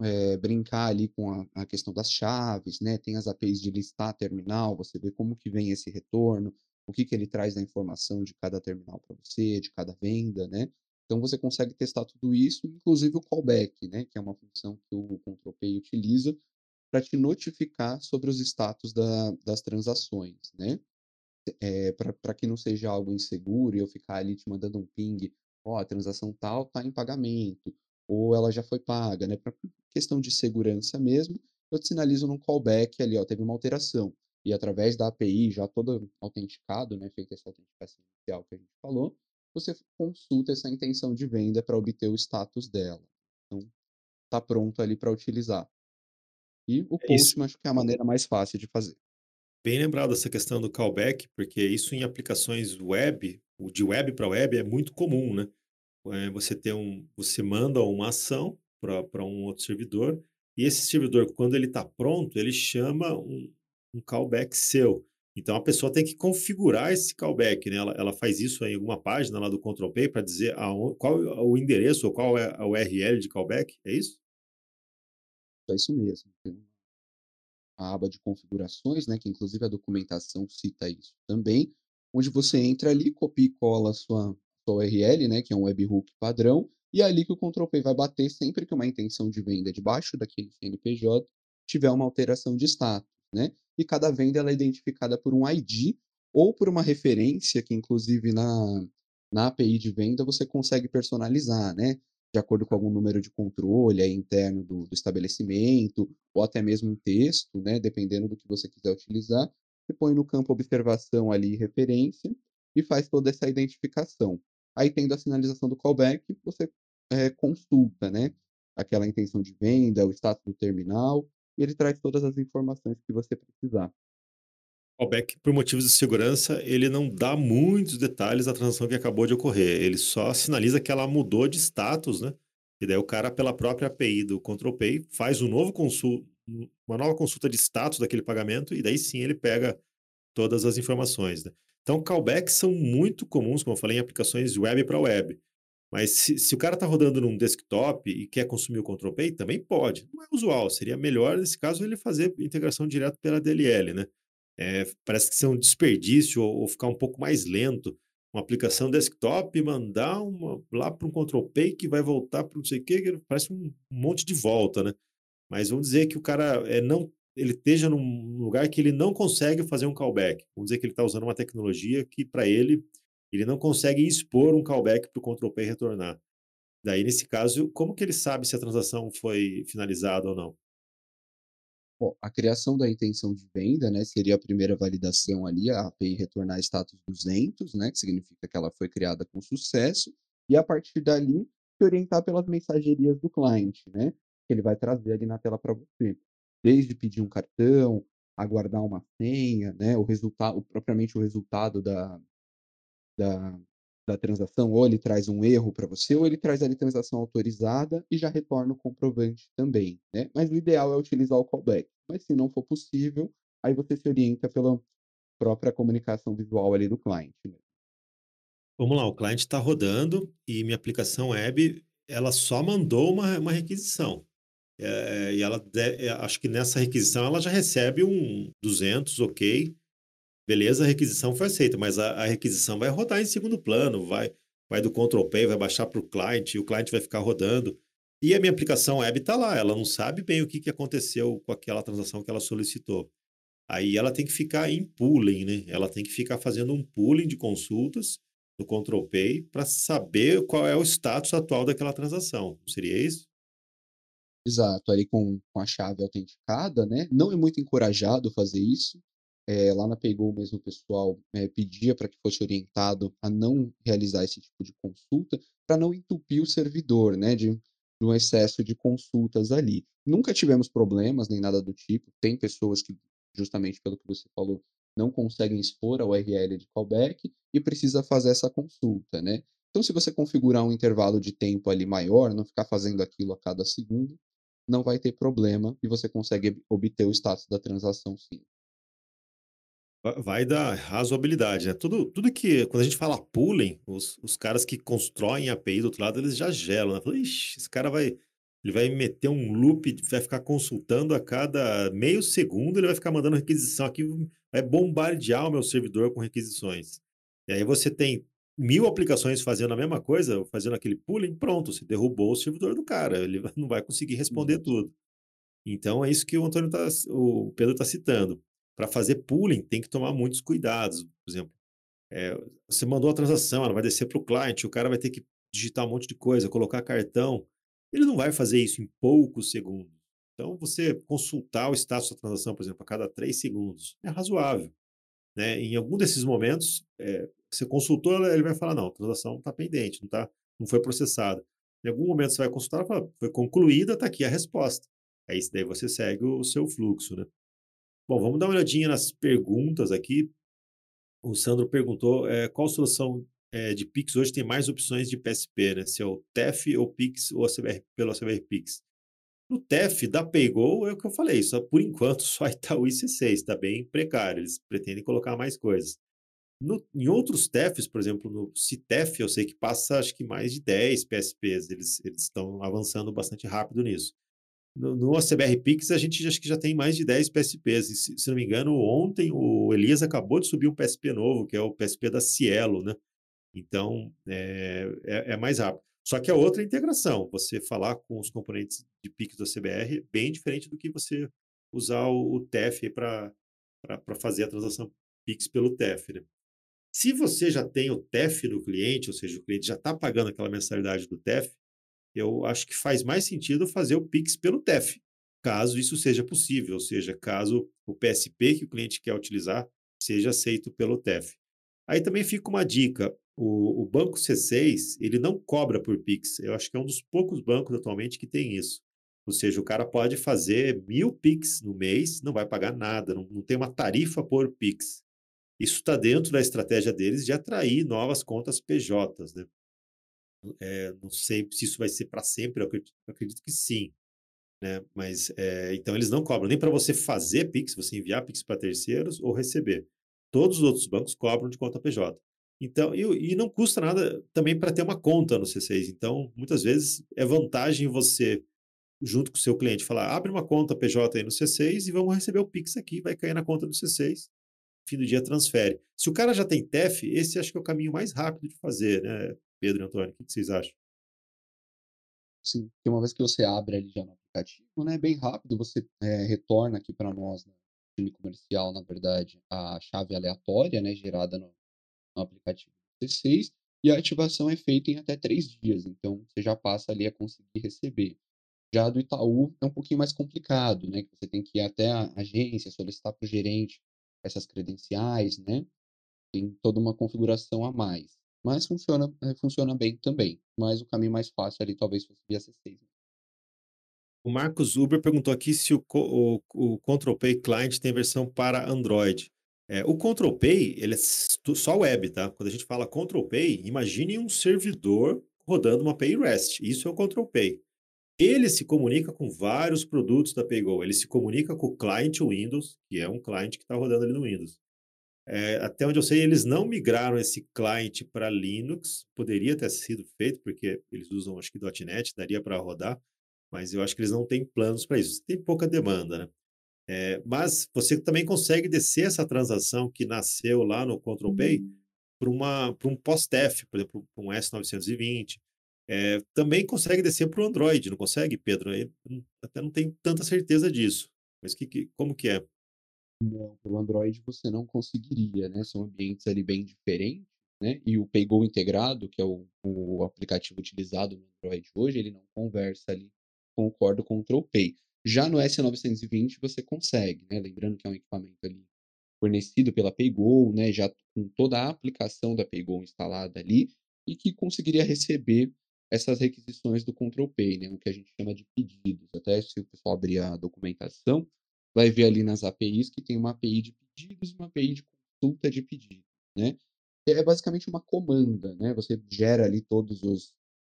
é, brincar ali com a, a, questão das chaves, né? Tem as APIs de listar terminal, você vê como que vem esse retorno, o que, que ele traz da informação de cada terminal para você, de cada venda, né? Então você consegue testar tudo isso, inclusive o callback, né? Que é uma função que o ControlPay utiliza para te notificar sobre os status da, das transações, né? é, eh, para que não seja algo inseguro e eu ficar ali te mandando um ping, ó, oh, a transação tal está em pagamento, ou ela já foi paga, né? Para questão de segurança mesmo, eu te sinalizo num callback ali, ó, teve uma alteração. E através da API, já todo autenticado, né, feita essa autenticação inicial que a gente falou, você consulta essa intenção de venda para obter o status dela. Então, está pronto ali para utilizar. E o é post, acho que é a maneira mais fácil de fazer. Bem lembrado essa questão do callback, porque isso em aplicações web, de web para web, é muito comum, né? É, você tem um, você manda uma ação para um outro servidor e esse servidor, quando ele está pronto, ele chama um, um, callback seu. Então a pessoa tem que configurar esse callback, né? Ela, ela faz isso em alguma página lá do Control Pay para dizer aonde, qual é o endereço ou qual é a URL de callback, é isso? É isso mesmo a aba de configurações, né, que inclusive a documentação cita isso também, onde você entra ali, copia e cola a sua, URL, né, que é um webhook padrão, e é ali que o Control P vai bater sempre que uma intenção de venda debaixo daquele CNPJ tiver uma alteração de status, né? E cada venda ela é identificada por um ID ou por uma referência que inclusive na na API de venda você consegue personalizar, né? de acordo com algum número de controle aí, interno do, do, estabelecimento, ou até mesmo um texto, né, dependendo do que você quiser utilizar, você põe no campo observação ali referência e faz toda essa identificação. Aí, tendo a sinalização do callback, você é, consulta, né? Aquela intenção de venda, o status do terminal, e ele traz todas as informações que você precisar. Callback, por motivos de segurança, ele não dá muitos detalhes da transação que acabou de ocorrer. Ele só sinaliza que ela mudou de status, né? E daí o cara, pela própria API do ControlPay, faz um novo consul... uma nova consulta de status daquele pagamento e daí sim ele pega todas as informações. Né? Então, callbacks são muito comuns, como eu falei, em aplicações web para web. Mas se, se o cara está rodando num desktop e quer consumir o ControlPay, também pode. Não é usual, seria melhor, nesse caso, ele fazer integração direto pela DLL, né? É, parece que ser um desperdício ou, ou, ficar um pouco mais lento. Uma aplicação desktop, mandar uma, lá para um ControlPay que vai voltar para não sei o que, parece um monte de volta, né? Mas vamos dizer que o cara é, não ele esteja num lugar que ele não consegue fazer um callback. Vamos dizer que ele está usando uma tecnologia que, para ele, ele não consegue expor um callback para o ControlPay retornar. Daí, nesse caso, como que ele sabe se a transação foi finalizada ou não? Bom, a criação da intenção de venda, né, seria a primeira validação ali, a API retornar status 200, né, que significa que ela foi criada com sucesso, e a partir dali se orientar pelas mensagerias do cliente, né, que ele vai trazer ali na tela para você. Desde pedir um cartão, aguardar uma senha, né, o resultado, propriamente o resultado da, da, da transação, ou ele traz um erro para você, ou ele traz ali transação autorizada e já retorna o comprovante também, né? Mas o ideal é utilizar o callback. Mas se não for possível, aí você se orienta pela própria comunicação visual ali do cliente. Né? Vamos lá, o cliente está rodando e minha aplicação web, ela só mandou uma, uma requisição. É, e ela, é, acho que nessa requisição ela já recebe um 200, ok, beleza, a requisição foi aceita, mas a, a requisição vai rodar em segundo plano, vai, vai do Control Pay, vai baixar para o cliente, e o cliente vai ficar rodando. E a minha aplicação web está lá, ela não sabe bem o que, que aconteceu com aquela transação que ela solicitou. Aí ela tem que ficar em pooling, né? Ela tem que ficar fazendo um pooling de consultas no Control Pay para saber qual é o status atual daquela transação. Seria isso? Exato, ali com, com a chave autenticada, né? Não é muito encorajado fazer isso, é, lá na Paygo mesmo o pessoal é, pedia para que fosse orientado a não realizar esse tipo de consulta, para não entupir o servidor, né, de, de, um excesso de consultas ali. Nunca tivemos problemas nem nada do tipo. Tem pessoas que, justamente pelo que você falou, não conseguem expor a URL de callback e precisa fazer essa consulta, né? Então, se você configurar um intervalo de tempo ali maior, não ficar fazendo aquilo a cada segundo, não vai ter problema e você consegue obter o status da transação sim vai da razoabilidade, né? Tudo, tudo que, quando a gente fala pooling, os, os caras que constroem API do outro lado, eles já gelam, né? Ixi, esse cara vai, ele vai meter um loop, vai ficar consultando a cada meio segundo, ele vai ficar mandando requisição aqui, vai bombardear o meu servidor com requisições. E aí você tem mil aplicações fazendo a mesma coisa, fazendo aquele pooling, pronto, você derrubou o servidor do cara, ele não vai conseguir responder tudo. Então é isso que o Antônio tá, o Pedro está citando para fazer pooling tem que tomar muitos cuidados. Por exemplo, é, você mandou a transação, ela vai descer para o cliente, o cara vai ter que digitar um monte de coisa, colocar cartão. Ele não vai fazer isso em poucos segundos. Então, você consultar o status da transação, por exemplo, a cada três segundos, é razoável. Né? Em algum desses momentos, é, você consultou, ele vai falar, não, a transação está pendente, não, tá, não foi processada. Em algum momento você vai consultar, e fala, foi concluída, está aqui a resposta. Aí daí você segue o seu fluxo, né? Bom, vamos dar uma olhadinha nas perguntas aqui. O Sandro perguntou é, qual solução é, de Pix hoje tem mais opções de PSP, né? Se é o TEF ou Pix ou a CBR, pelo CBR Pix. No TEF da Paygo é o que eu falei, só por enquanto só Itaú e C6, está bem precário, eles pretendem colocar mais coisas. No, em outros TEFs, por exemplo, no CITEF, eu sei que passa acho que mais de 10 PSPs, eles, eles estão avançando bastante rápido nisso. No, no ACBR Pix, a gente acho que já tem mais de 10 PSPs. E, se, se, não me engano, ontem o Elias acabou de subir um PSP novo, que é o PSP da Cielo, né? Então, é, é, é mais rápido. Só que a outra integração, você falar com os componentes de Pix do CBR, é bem diferente do que você usar o, o TEF para fazer a transação Pix pelo TEF. Né? Se você já tem o TEF no cliente, ou seja, o cliente já está pagando aquela mensalidade do TEF, eu acho que faz mais sentido fazer o Pix pelo TEF, caso isso seja possível, ou seja, caso o PSP que o cliente quer utilizar seja aceito pelo TEF. Aí também fica uma dica, o, o banco C6, ele não cobra por Pix. Eu acho que é um dos poucos bancos atualmente que tem isso. Ou seja, o cara pode fazer mil Pix no mês, não vai pagar nada, não, não tem uma tarifa por Pix. Isso está dentro da estratégia deles de atrair novas contas PJs, né? É, não sei se isso vai ser para sempre, eu acredito, eu acredito, que sim. Né? Mas é, então eles não cobram nem para você fazer Pix, você enviar Pix para terceiros ou receber. Todos os outros bancos cobram de conta PJ. Então, e, e não custa nada também para ter uma conta no C6. Então, muitas vezes é vantagem você, junto com o seu cliente, falar: abre uma conta PJ aí no C6 e vamos receber o Pix aqui, vai cair na conta do C6. Fim do dia transfere. Se o cara já tem TEF, esse acho que é o caminho mais rápido de fazer, né, Pedro e Antônio? O que vocês acham? Sim, porque uma vez que você abre ali já no aplicativo, né, bem rápido, você é, retorna aqui para nós, no time comercial, na verdade, a chave aleatória, né, gerada no, no aplicativo C6, e a ativação é feita em até três dias, então você já passa ali a conseguir receber. Já do Itaú é um pouquinho mais complicado, né, que você tem que ir até a agência, solicitar para o gerente essas credenciais, né, tem toda uma configuração a mais. Mas funciona, eh, funciona bem também, mas o caminho mais fácil ali talvez fosse via C6. O Marcos Uber perguntou aqui se o, o, o Control Pay Client tem versão para Android. É, o Control Pay, ele é só web, tá? Quando a gente fala Control Pay, imagine um servidor rodando uma Pay REST. Isso é o Control Pay. Ele se comunica com vários produtos da PayGo. Ele se comunica com o client Windows, que é um client que está rodando ali no Windows. É, até onde eu sei, eles não migraram esse client para Linux. Poderia ter sido feito, porque eles usam, acho que .NET, daria para rodar, mas eu acho que eles não têm planos para isso. Tem pouca demanda, né? É, mas você também consegue descer essa transação que nasceu lá no Control Pay uhum. para um POS-TEF, por exemplo, um S920. É, também consegue descer para o Android, não consegue, Pedro? Eu até não tenho tanta certeza disso. Mas que, que, como que é? Não, pelo Android você não conseguiria, né? São ambientes ali bem diferentes, né? E o PayGo integrado, que é o, o aplicativo utilizado no Android hoje, ele não conversa ali com o core do Control Pay. Já no S920 você consegue, né? Lembrando que é um equipamento ali fornecido pela PayGo, né? Já com toda a aplicação da PayGo instalada ali e que conseguiria receber essas requisições do Control Pay, né? O que a gente chama de pedidos. Até se o pessoal abrir a documentação, vai ver ali nas APIs que tem uma API de pedidos e uma API de consulta de pedidos, né? É basicamente uma comanda, né? Você gera ali todos os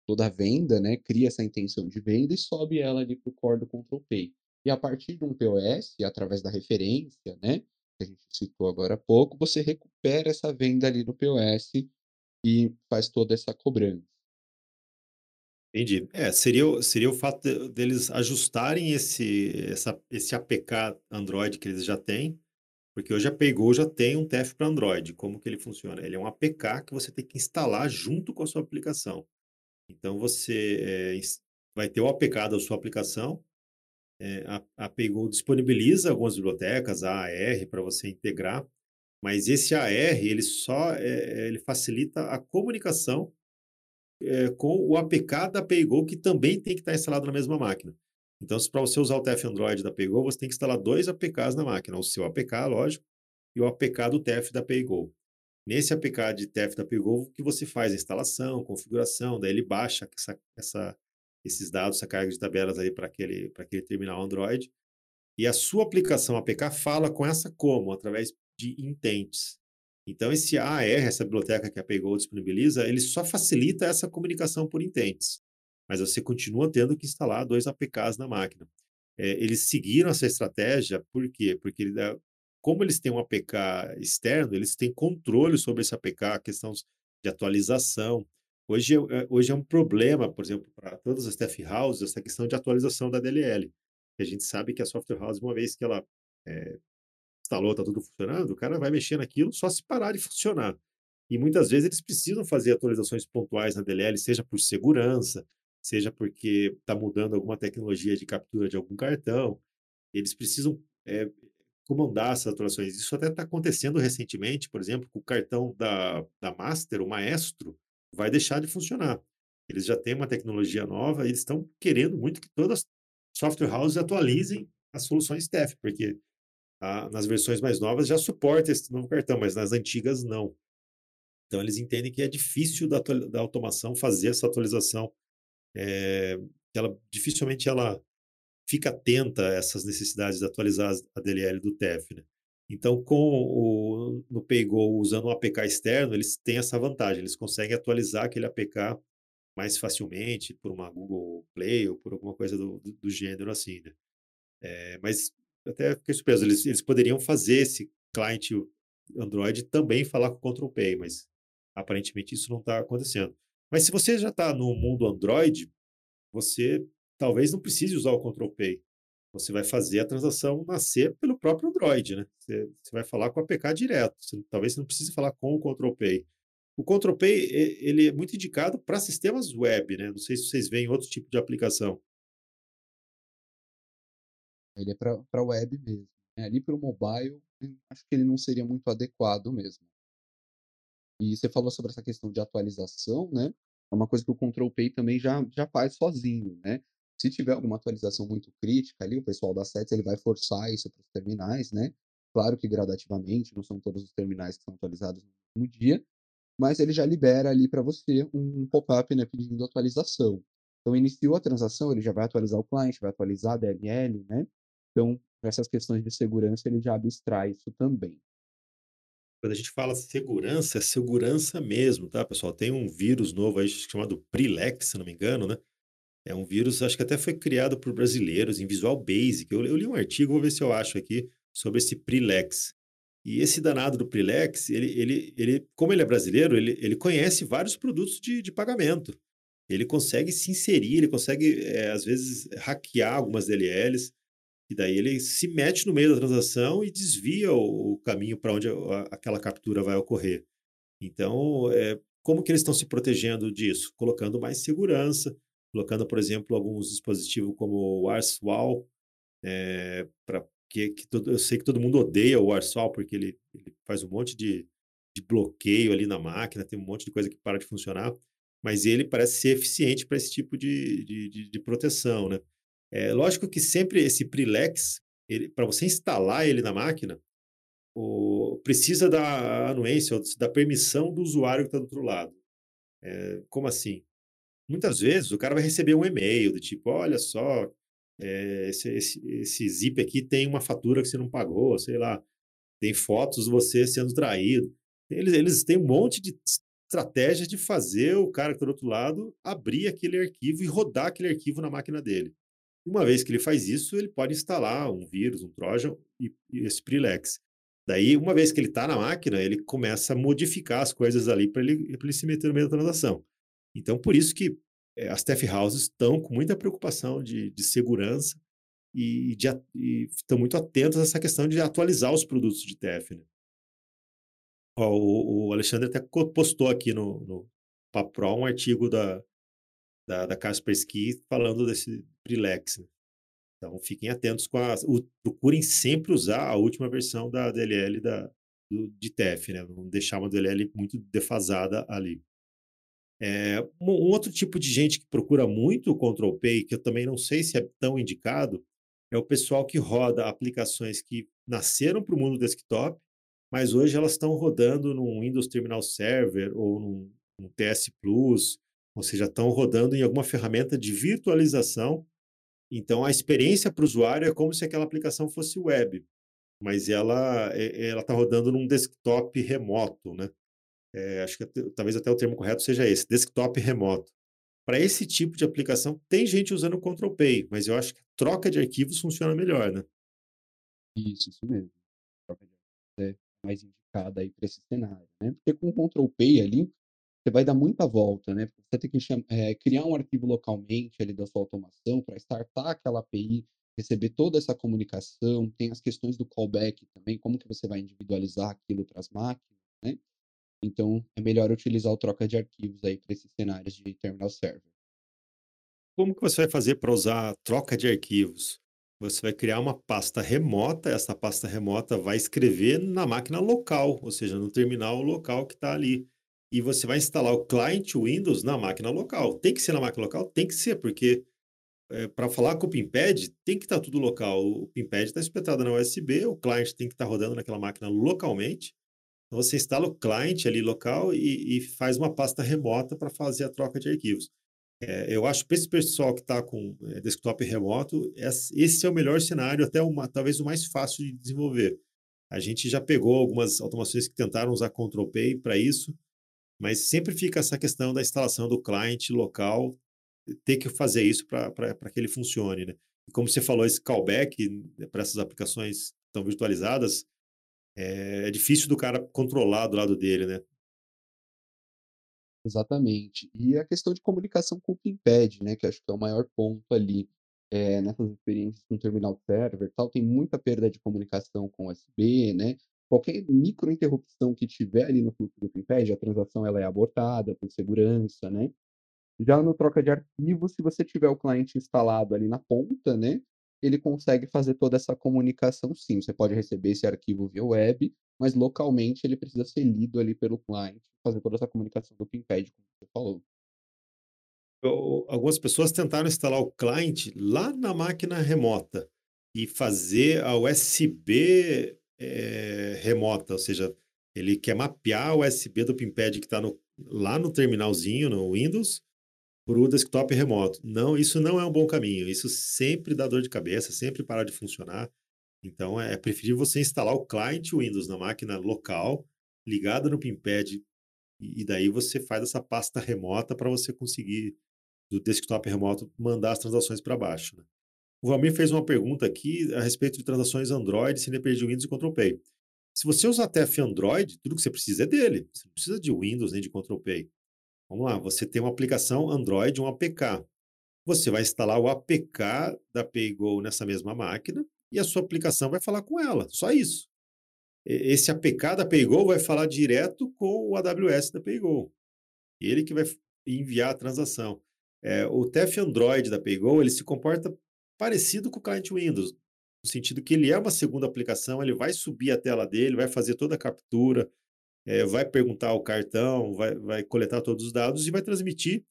toda a venda, né, cria essa intenção de venda e sobe ela ali para o core do Control Pay. E a partir de um POS, através da referência, né, que a gente citou agora há pouco, você recupera essa venda ali no POS e faz toda essa cobrança. Entendi. É, seria, seria o fato de, deles ajustarem esse, essa, esse APK Android que eles já têm, porque hoje a Paygo já tem um TF para Android. Como que ele funciona? Ele é um APK que você tem que instalar junto com a sua aplicação. Então, você é, vai ter o APK da sua aplicação, é, a, a Paygo disponibiliza algumas bibliotecas, a AR, para você integrar, mas esse AR, ele só é, ele facilita a comunicação é, com o APK da Paygo, que também tem que estar instalado na mesma máquina. Então, para você usar o TF Android da Paygo, você tem que instalar dois APKs na máquina, o seu APK, lógico, e o APK do TF da Paygo. Nesse APK de TF da Paygo, que você faz a instalação, configuração, daí ele baixa essa, essa, esses dados, essa carga de tabelas aí para aquele, aquele terminal Android. E a sua aplicação APK fala com essa como? Através de intents. Então, esse AR, essa biblioteca que a Paygo disponibiliza, ele só facilita essa comunicação por intents. Mas você continua tendo que instalar dois APKs na máquina. É, eles seguiram essa estratégia, por quê? Porque ele como eles têm um APK externo, eles têm controle sobre esse APK, a questão de atualização. Hoje, é, hoje é um problema, por exemplo, para todas as TF houses, essa questão de atualização da DLL. A gente sabe que a software house, uma vez que ela é, instalou, está tudo funcionando, o cara vai mexer naquilo só se parar de funcionar. E muitas vezes eles precisam fazer atualizações pontuais na DLL, seja por segurança, seja porque está mudando alguma tecnologia de captura de algum cartão. Eles precisam é, comandar essas atualizações. Isso até está acontecendo recentemente, por exemplo, com o cartão da, da Master, o Maestro, vai deixar de funcionar. Eles já têm uma tecnologia nova e eles estão querendo muito que todas as software houses atualizem as soluções TEF, porque Tá? Nas versões mais novas já suporta esse novo cartão, mas nas antigas não. Então eles entendem que é difícil da, da automação fazer essa atualização. É, ela dificilmente ela fica atenta a essas necessidades de atualizar a DLL do TEF. Né? Então, com o, no PayGo usando um APK externo, eles têm essa vantagem, eles conseguem atualizar aquele APK mais facilmente por uma Google Play ou por alguma coisa do, do, do gênero assim. Né? É, mas até fiquei surpreso, eles, eles poderiam fazer esse cliente Android também falar com o Control Pay, mas aparentemente isso não está acontecendo. Mas se você já está no mundo Android, você talvez não precise usar o Control Pay. Você vai fazer a transação nascer pelo próprio Android, né? Você, você vai falar com o APK direto. Você, talvez você não precise falar com o Control Pay. O Control Pay ele é muito indicado para sistemas web, né? Não sei se vocês veem outro tipo de aplicação. Ele é para web mesmo. Né? Ali para o mobile, acho que ele não seria muito adequado mesmo. E você falou sobre essa questão de atualização, né? É uma coisa que o Control Pay também já, já faz sozinho, né? Se tiver alguma atualização muito crítica ali, o pessoal da SETS ele vai forçar isso para os terminais, né? Claro que gradativamente, não são todos os terminais que são atualizados no dia, mas ele já libera ali para você um pop-up né, pedindo atualização. Então, iniciou a transação, ele já vai atualizar o cliente, vai atualizar a DLL, né? Então, essas questões de segurança, ele já abstrai isso também. Quando a gente fala segurança, é segurança mesmo, tá, pessoal? Tem um vírus novo aí chamado Prilex, se não me engano, né? É um vírus, acho que até foi criado por brasileiros em Visual Basic. Eu, eu li um artigo, vou ver se eu acho aqui, sobre esse Prilex. E esse danado do Prilex, ele, ele, ele, como ele é brasileiro, ele, ele conhece vários produtos de, de pagamento. Ele consegue se inserir, ele consegue, é, às vezes, hackear algumas DLLs. E daí ele se mete no meio da transação e desvia o, o caminho para onde a, aquela captura vai ocorrer. Então, é, como que eles estão se protegendo disso? Colocando mais segurança, colocando, por exemplo, alguns dispositivos como o ArSwal, é, para que, que todo, eu sei que todo mundo odeia o ArSwal porque ele, ele faz um monte de, de bloqueio ali na máquina, tem um monte de coisa que para de funcionar, mas ele parece ser eficiente para esse tipo de, de, de, de proteção, né? É lógico que sempre esse Prilex, para você instalar ele na máquina, o, precisa da anuência, da permissão do usuário que está do outro lado. É, como assim? Muitas vezes o cara vai receber um e-mail do tipo, olha só, é, esse, esse, esse zip aqui tem uma fatura que você não pagou, sei lá, tem fotos de você sendo traído. Eles, eles têm um monte de estratégias de fazer o cara que está do outro lado abrir aquele arquivo e rodar aquele arquivo na máquina dele. Uma vez que ele faz isso, ele pode instalar um vírus, um Trojan e, e esse Prilex. Daí, uma vez que ele está na máquina, ele começa a modificar as coisas ali para ele, ele se meter no meio da transação. Então, por isso que é, as tech houses estão com muita preocupação de, de segurança e, estão muito atentos a essa questão de atualizar os produtos de TF. Né? O, o, Alexandre até postou aqui no, no Papro um artigo da, da, da Kaspersky falando desse Prilex. Né? Então, fiquem atentos com a. O, procurem sempre usar a última versão da DLL da, do, de TF, né? Não deixar uma DLL muito defasada ali. É, um, um, outro tipo de gente que procura muito o Control Pay, que eu também não sei se é tão indicado, é o pessoal que roda aplicações que nasceram para o mundo desktop, mas hoje elas estão rodando num Windows Terminal Server ou num, num TS Plus, ou seja, estão rodando em alguma ferramenta de virtualização. Então, a experiência para o usuário é como se aquela aplicação fosse web, mas ela ela está rodando num desktop remoto, né? É, acho que talvez até o termo correto seja esse, desktop remoto. Para esse tipo de aplicação, tem gente usando o Control Pay, mas eu acho que troca de arquivos funciona melhor, né? Isso, isso mesmo. Troca de arquivos é mais indicada aí para esse cenário, né? Porque com o Control Pay ali, você vai dar muita volta, né? Você tem que é, criar um arquivo localmente ali da sua automação para startar aquela API, receber toda essa comunicação, tem as questões do callback também, como que você vai individualizar aquilo para as máquinas, né? Então, é melhor utilizar o troca de arquivos aí para esses cenários de terminal server. Como que você vai fazer para usar troca de arquivos? Você vai criar uma pasta remota, essa pasta remota vai escrever na máquina local, ou seja, no terminal local que está ali. E você vai instalar o client Windows na máquina local. Tem que ser na máquina local? Tem que ser, porque eh, para falar com o PIMPad, tem que estar tudo local. O PIMPad está espetado na USB, o client tem que estar rodando naquela máquina localmente. Então, você instala o client ali local e, e faz uma pasta remota para fazer a troca de arquivos. É, eu acho que para esse pessoal que está com é, desktop remoto, esse é o melhor cenário, até uma, talvez o mais fácil de desenvolver. A gente já pegou algumas automações que tentaram usar Control Pay para isso, mas sempre fica essa questão da instalação do client local, ter que fazer isso para que ele funcione. Né? E como você falou, esse callback né, para essas aplicações tão virtualizadas, é, é difícil do cara controlar do lado dele, né? Exatamente. E a questão de comunicação com o Pimpad, né, que acho que é o maior ponto ali, eh, nessas experiências com terminal server, tal, tem muita perda de comunicação com USB, né. Qualquer micro interrupção que tiver ali no fluxo do Pimpad, a transação ela é abortada por segurança, né. Já no troca de arquivos, se você tiver o cliente instalado ali na ponta, né, ele consegue fazer toda essa comunicação sim. Você pode receber esse arquivo via web, mas localmente ele precisa ser lido ali pelo client, fazer toda essa comunicação do Pimpad, como você falou. Algumas pessoas tentaram instalar o client lá na máquina remota e fazer a USB, eh, remota, ou seja, ele quer mapear o USB do Pimpad que está lá no terminalzinho, no Windows, para o desktop remoto. Não, isso não é um bom caminho. Isso sempre dá dor de cabeça, sempre para de funcionar. Então é preferível você instalar o client Windows na máquina local, ligada no Pimpad, e daí você faz essa pasta remota para você conseguir, do desktop remoto, mandar as transações para baixo. Né? O Valmir fez uma pergunta aqui a respeito de transações Android depender de Windows e Control Pay. Se você usar TF Android, tudo que você precisa é dele. Você não precisa de Windows nem de Control Pay. Vamos lá, você tem uma aplicação Android, um APK. Você vai instalar o APK da PayGo nessa mesma máquina e a sua aplicação vai falar com ela, só isso. Esse APK da PayGo vai falar direto com o AWS da PayGo. Ele que vai enviar a transação. É, o TF Android da PayGo, ele se comporta parecido com o cliente Windows, no sentido que ele é uma segunda aplicação, ele vai subir a tela dele, vai fazer toda a captura, é, vai perguntar o cartão, vai, vai coletar todos os dados e vai transmitir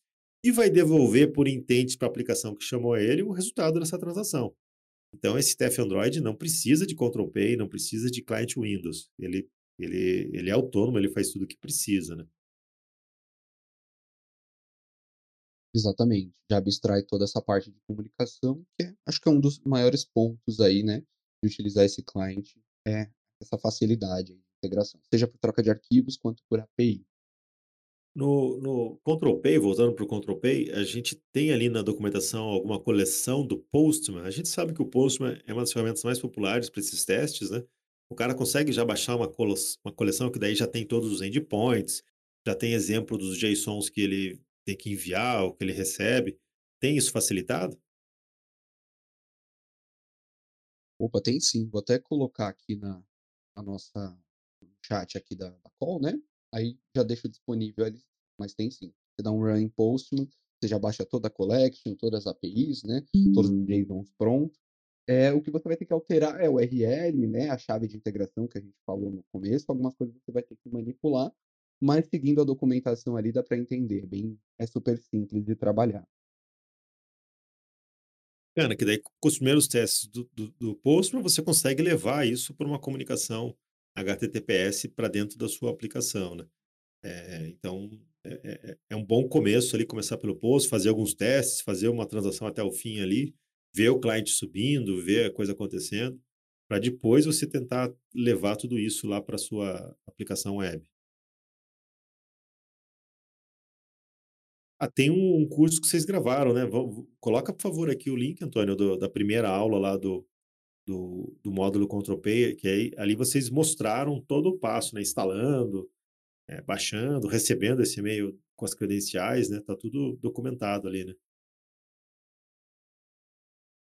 e vai devolver por intente para a aplicação que chamou ele o resultado dessa transação. Então, esse TF Android não precisa de Control Pay, não precisa de client Windows. Ele, ele, ele é autônomo, ele faz tudo o que precisa, né? Exatamente. Já abstrai toda essa parte de comunicação, que é, acho que é um dos maiores pontos aí, né, de utilizar esse client, é essa facilidade de integração, seja por troca de arquivos quanto por API. No, no Control Pay, voltando para o Control Pay, a gente tem ali na documentação alguma coleção do Postman. A gente sabe que o Postman é uma das ferramentas mais populares para esses testes, né? O cara consegue já baixar uma, uma coleção que daí já tem todos os endpoints, já tem exemplo dos JSONs que ele tem que enviar, o que ele recebe. Tem isso facilitado? Opa, tem sim. Vou até colocar aqui na, na nossa no chat aqui da, da call, né? Aí já deixo disponível ali, mas tem sim. Você dá um run em Postman, você já baixa toda a collection, todas as APIs, né? Todos os JSONs prontos. É, o que você vai ter que alterar é o URL, né? A chave de integração que a gente falou no começo. Algumas coisas você vai ter que manipular, mas seguindo a documentação ali dá para entender. Bem, é super simples de trabalhar. Bacana, que daí com os primeiros testes do, do, do Postman você consegue levar isso para uma comunicação HTTPS para dentro da sua aplicação, né? É, então, é, é, é, um bom começo ali, começar pelo post, fazer alguns testes, fazer uma transação até o fim ali, ver o cliente subindo, ver a coisa acontecendo, para depois você tentar levar tudo isso lá para sua aplicação web. Ah, tem um, curso que vocês gravaram, né? Vamos, coloca, por favor, aqui o link, Antônio, do, da primeira aula lá do, do, do módulo Control Pay, que aí, ali vocês mostraram todo o passo, né? Instalando, é, baixando, recebendo esse e-mail com as credenciais, né? Tá tudo documentado ali, né?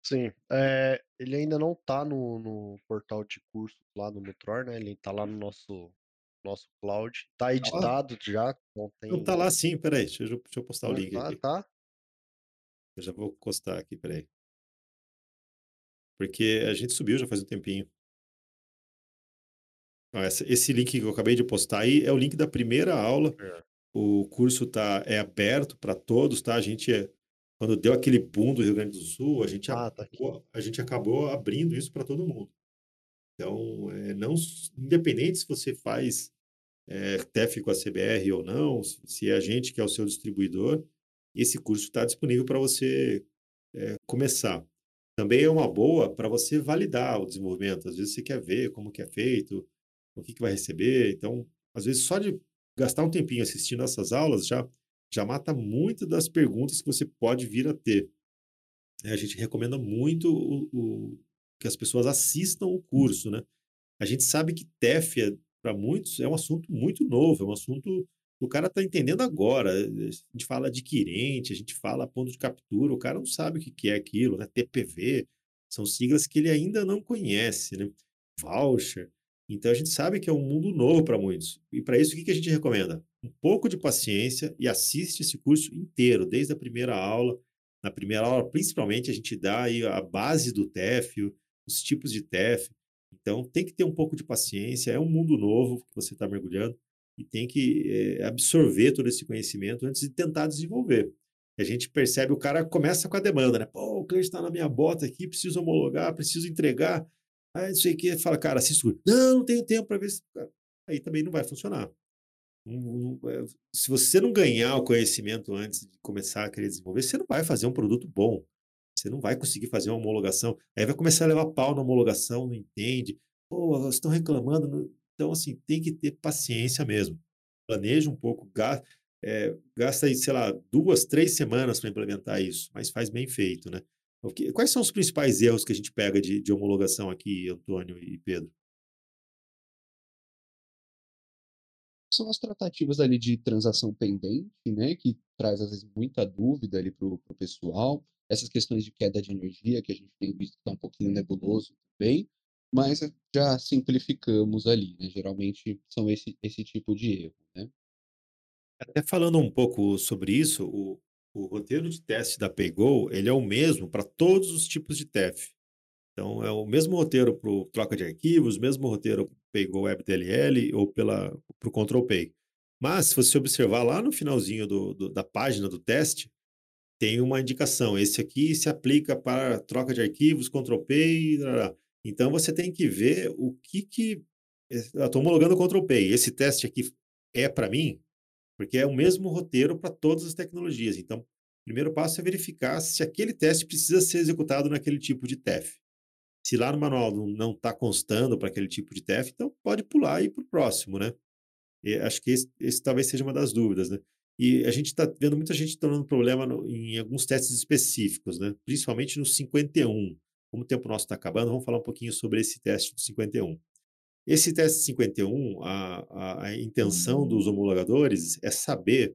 Sim, é, ele ainda não tá no, no portal de curso lá no Metror, né? Ele tá lá no nosso, nosso cloud. Tá Tá editado já, não Não, tá tem. lá sim, peraí, deixa eu, deixa eu postar o Ah, link tá, aqui. tá. Eu já vou postar aqui, peraí. Porque a gente subiu já faz um tempinho. Essa- esse link que eu acabei de postar aí é o link da primeira aula. É. O curso tá, é aberto para todos, tá? A gente é, quando deu aquele boom do Rio Grande do Sul, a gente, Ah, tá acabou, a gente acabou abrindo isso para todo mundo. Então, é, não, independente se você faz é, TEF com a CBR ou não, se se é a gente que é o seu distribuidor, esse curso está disponível para você é, começar. Também é uma boa para você validar o desenvolvimento. Às vezes você quer ver como que é feito, o que, que vai receber. Então, às vezes só de gastar um tempinho assistindo essas aulas já, já mata muito das perguntas que você pode vir a ter. É, A gente recomenda muito o, o- que as pessoas assistam o curso, né? A gente sabe que TEF, para muitos, é um assunto muito novo, é um assunto que o cara está entendendo agora. A gente fala adquirente, a gente fala ponto de captura, o cara não sabe o que é aquilo, né? TPV, são siglas que ele ainda não conhece, né? Voucher. Então a gente sabe que é um mundo novo para muitos. E para isso, o que que a gente recomenda? Um pouco de paciência e assiste esse curso inteiro, desde a primeira aula. Na primeira aula, principalmente, a gente dá aí a base do TEF, os tipos de TEF. Então, tem que ter um pouco de paciência. É um mundo novo que você está mergulhando e tem que eh, absorver todo esse conhecimento antes de tentar desenvolver. A gente percebe, o cara começa com a demanda, né? Pô, o cliente está na minha bota aqui, preciso homologar, preciso entregar. Aí, não sei o que, fala, cara, o curso. Não, não tenho tempo para ver se... Aí também não vai funcionar. É, Se você não ganhar o conhecimento antes de começar a querer desenvolver, você não vai fazer um produto bom. Você não vai conseguir fazer uma homologação. Aí vai começar a levar pau na homologação, não entende. Pô, estão reclamando. Então, assim, tem que ter paciência mesmo. Planeja um pouco, ga- é, gasta aí, sei lá, duas, três semanas para implementar isso, mas faz bem feito, né? Quais são os principais erros que a gente pega de, de homologação aqui, Antônio e Pedro? São as tratativas ali de transação pendente, né, que traz às vezes muita dúvida ali para o pessoal. Essas questões de queda de energia que a gente tem visto que está um pouquinho nebuloso também, mas já simplificamos ali, né? Geralmente são esse, esse tipo de erro, né? Até falando um pouco sobre isso, o, o roteiro de teste da PayGo, ele é o mesmo para todos os tipos de TEF. Então, é o mesmo roteiro para troca de arquivos, mesmo roteiro para PayGo WebDLL ou para o Control Pay. Mas, se você observar lá no finalzinho do- do- da página do teste, tem uma indicação. Esse aqui se aplica para troca de arquivos, lá, lá. Então, você tem que ver o que que... Estou homologando o Control Pay. Esse teste aqui é para mim? Porque é o mesmo roteiro para todas as tecnologias. Então, o primeiro passo é verificar se aquele teste precisa ser executado naquele tipo de TEF. Se lá no manual não está constando para aquele tipo de TEF, então pode pular e ir para o próximo, né? E acho que esse, esse talvez seja uma das dúvidas, né? E a gente está vendo muita gente tornando problema no- em alguns testes específicos, né? Principalmente no 51. Como o tempo nosso está acabando, vamos falar um pouquinho sobre esse teste do 51. Esse teste 51, a, a, a intenção dos homologadores é saber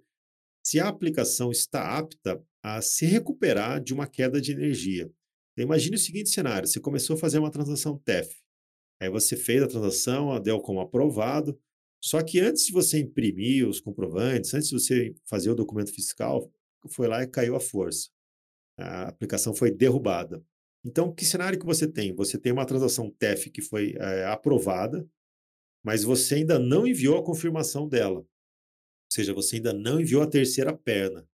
se a aplicação está apta a se recuperar de uma queda de energia. Então, imagine o seguinte cenário: você começou a fazer uma transação TEF, aí você fez a transação, a deu como aprovado, só que antes de você imprimir os comprovantes, antes de você fazer o documento fiscal, foi lá e caiu a força. A aplicação foi derrubada. Então, que cenário que você tem? Você tem uma transação TEF que foi eh, aprovada, mas você ainda não enviou a confirmação dela. Ou seja, você ainda não enviou a terceira perna.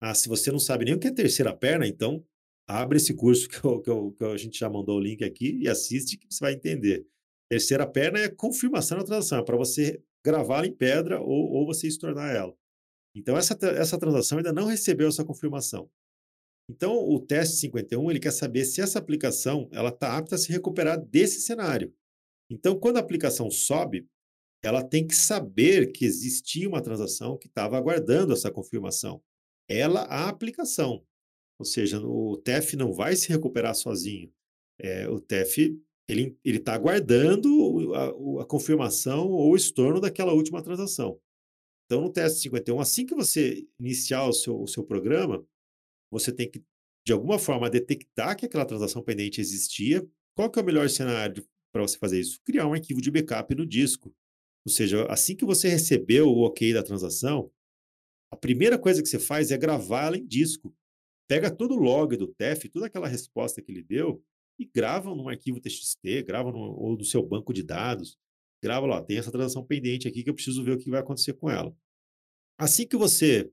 Ah, se você não sabe nem o que é terceira perna, então abre esse curso que, eu- que eu- que a gente já mandou o link aqui e assiste que você vai entender. Terceira perna é confirmação da transação, é para você gravá-la em pedra ou, ou você estornar ela. Então, essa, essa transação ainda não recebeu essa confirmação. Então, o teste 51, ele quer saber se essa aplicação ela está apta a se recuperar desse cenário. Então, quando a aplicação sobe, ela tem que saber que existia uma transação que estava aguardando essa confirmação. Ela, a aplicação. Ou seja, o TEF não vai se recuperar sozinho. É, o TEF ele está aguardando a, a confirmação ou o estorno daquela última transação. Então, no teste 51, assim que você iniciar o seu, o seu programa, você tem que, de alguma forma, detectar que aquela transação pendente existia. Qual que é o melhor cenário para você fazer isso? Criar um arquivo de backup no disco. Ou seja, assim que você recebeu o ok da transação, a primeira coisa que você faz é gravar ela em disco. Pega todo o log do TEF, toda aquela resposta que ele deu, e grava num arquivo TXT, grava no, ou no seu banco de dados. Grava lá, tem essa transação pendente aqui que eu preciso ver o que vai acontecer com ela. Assim que você,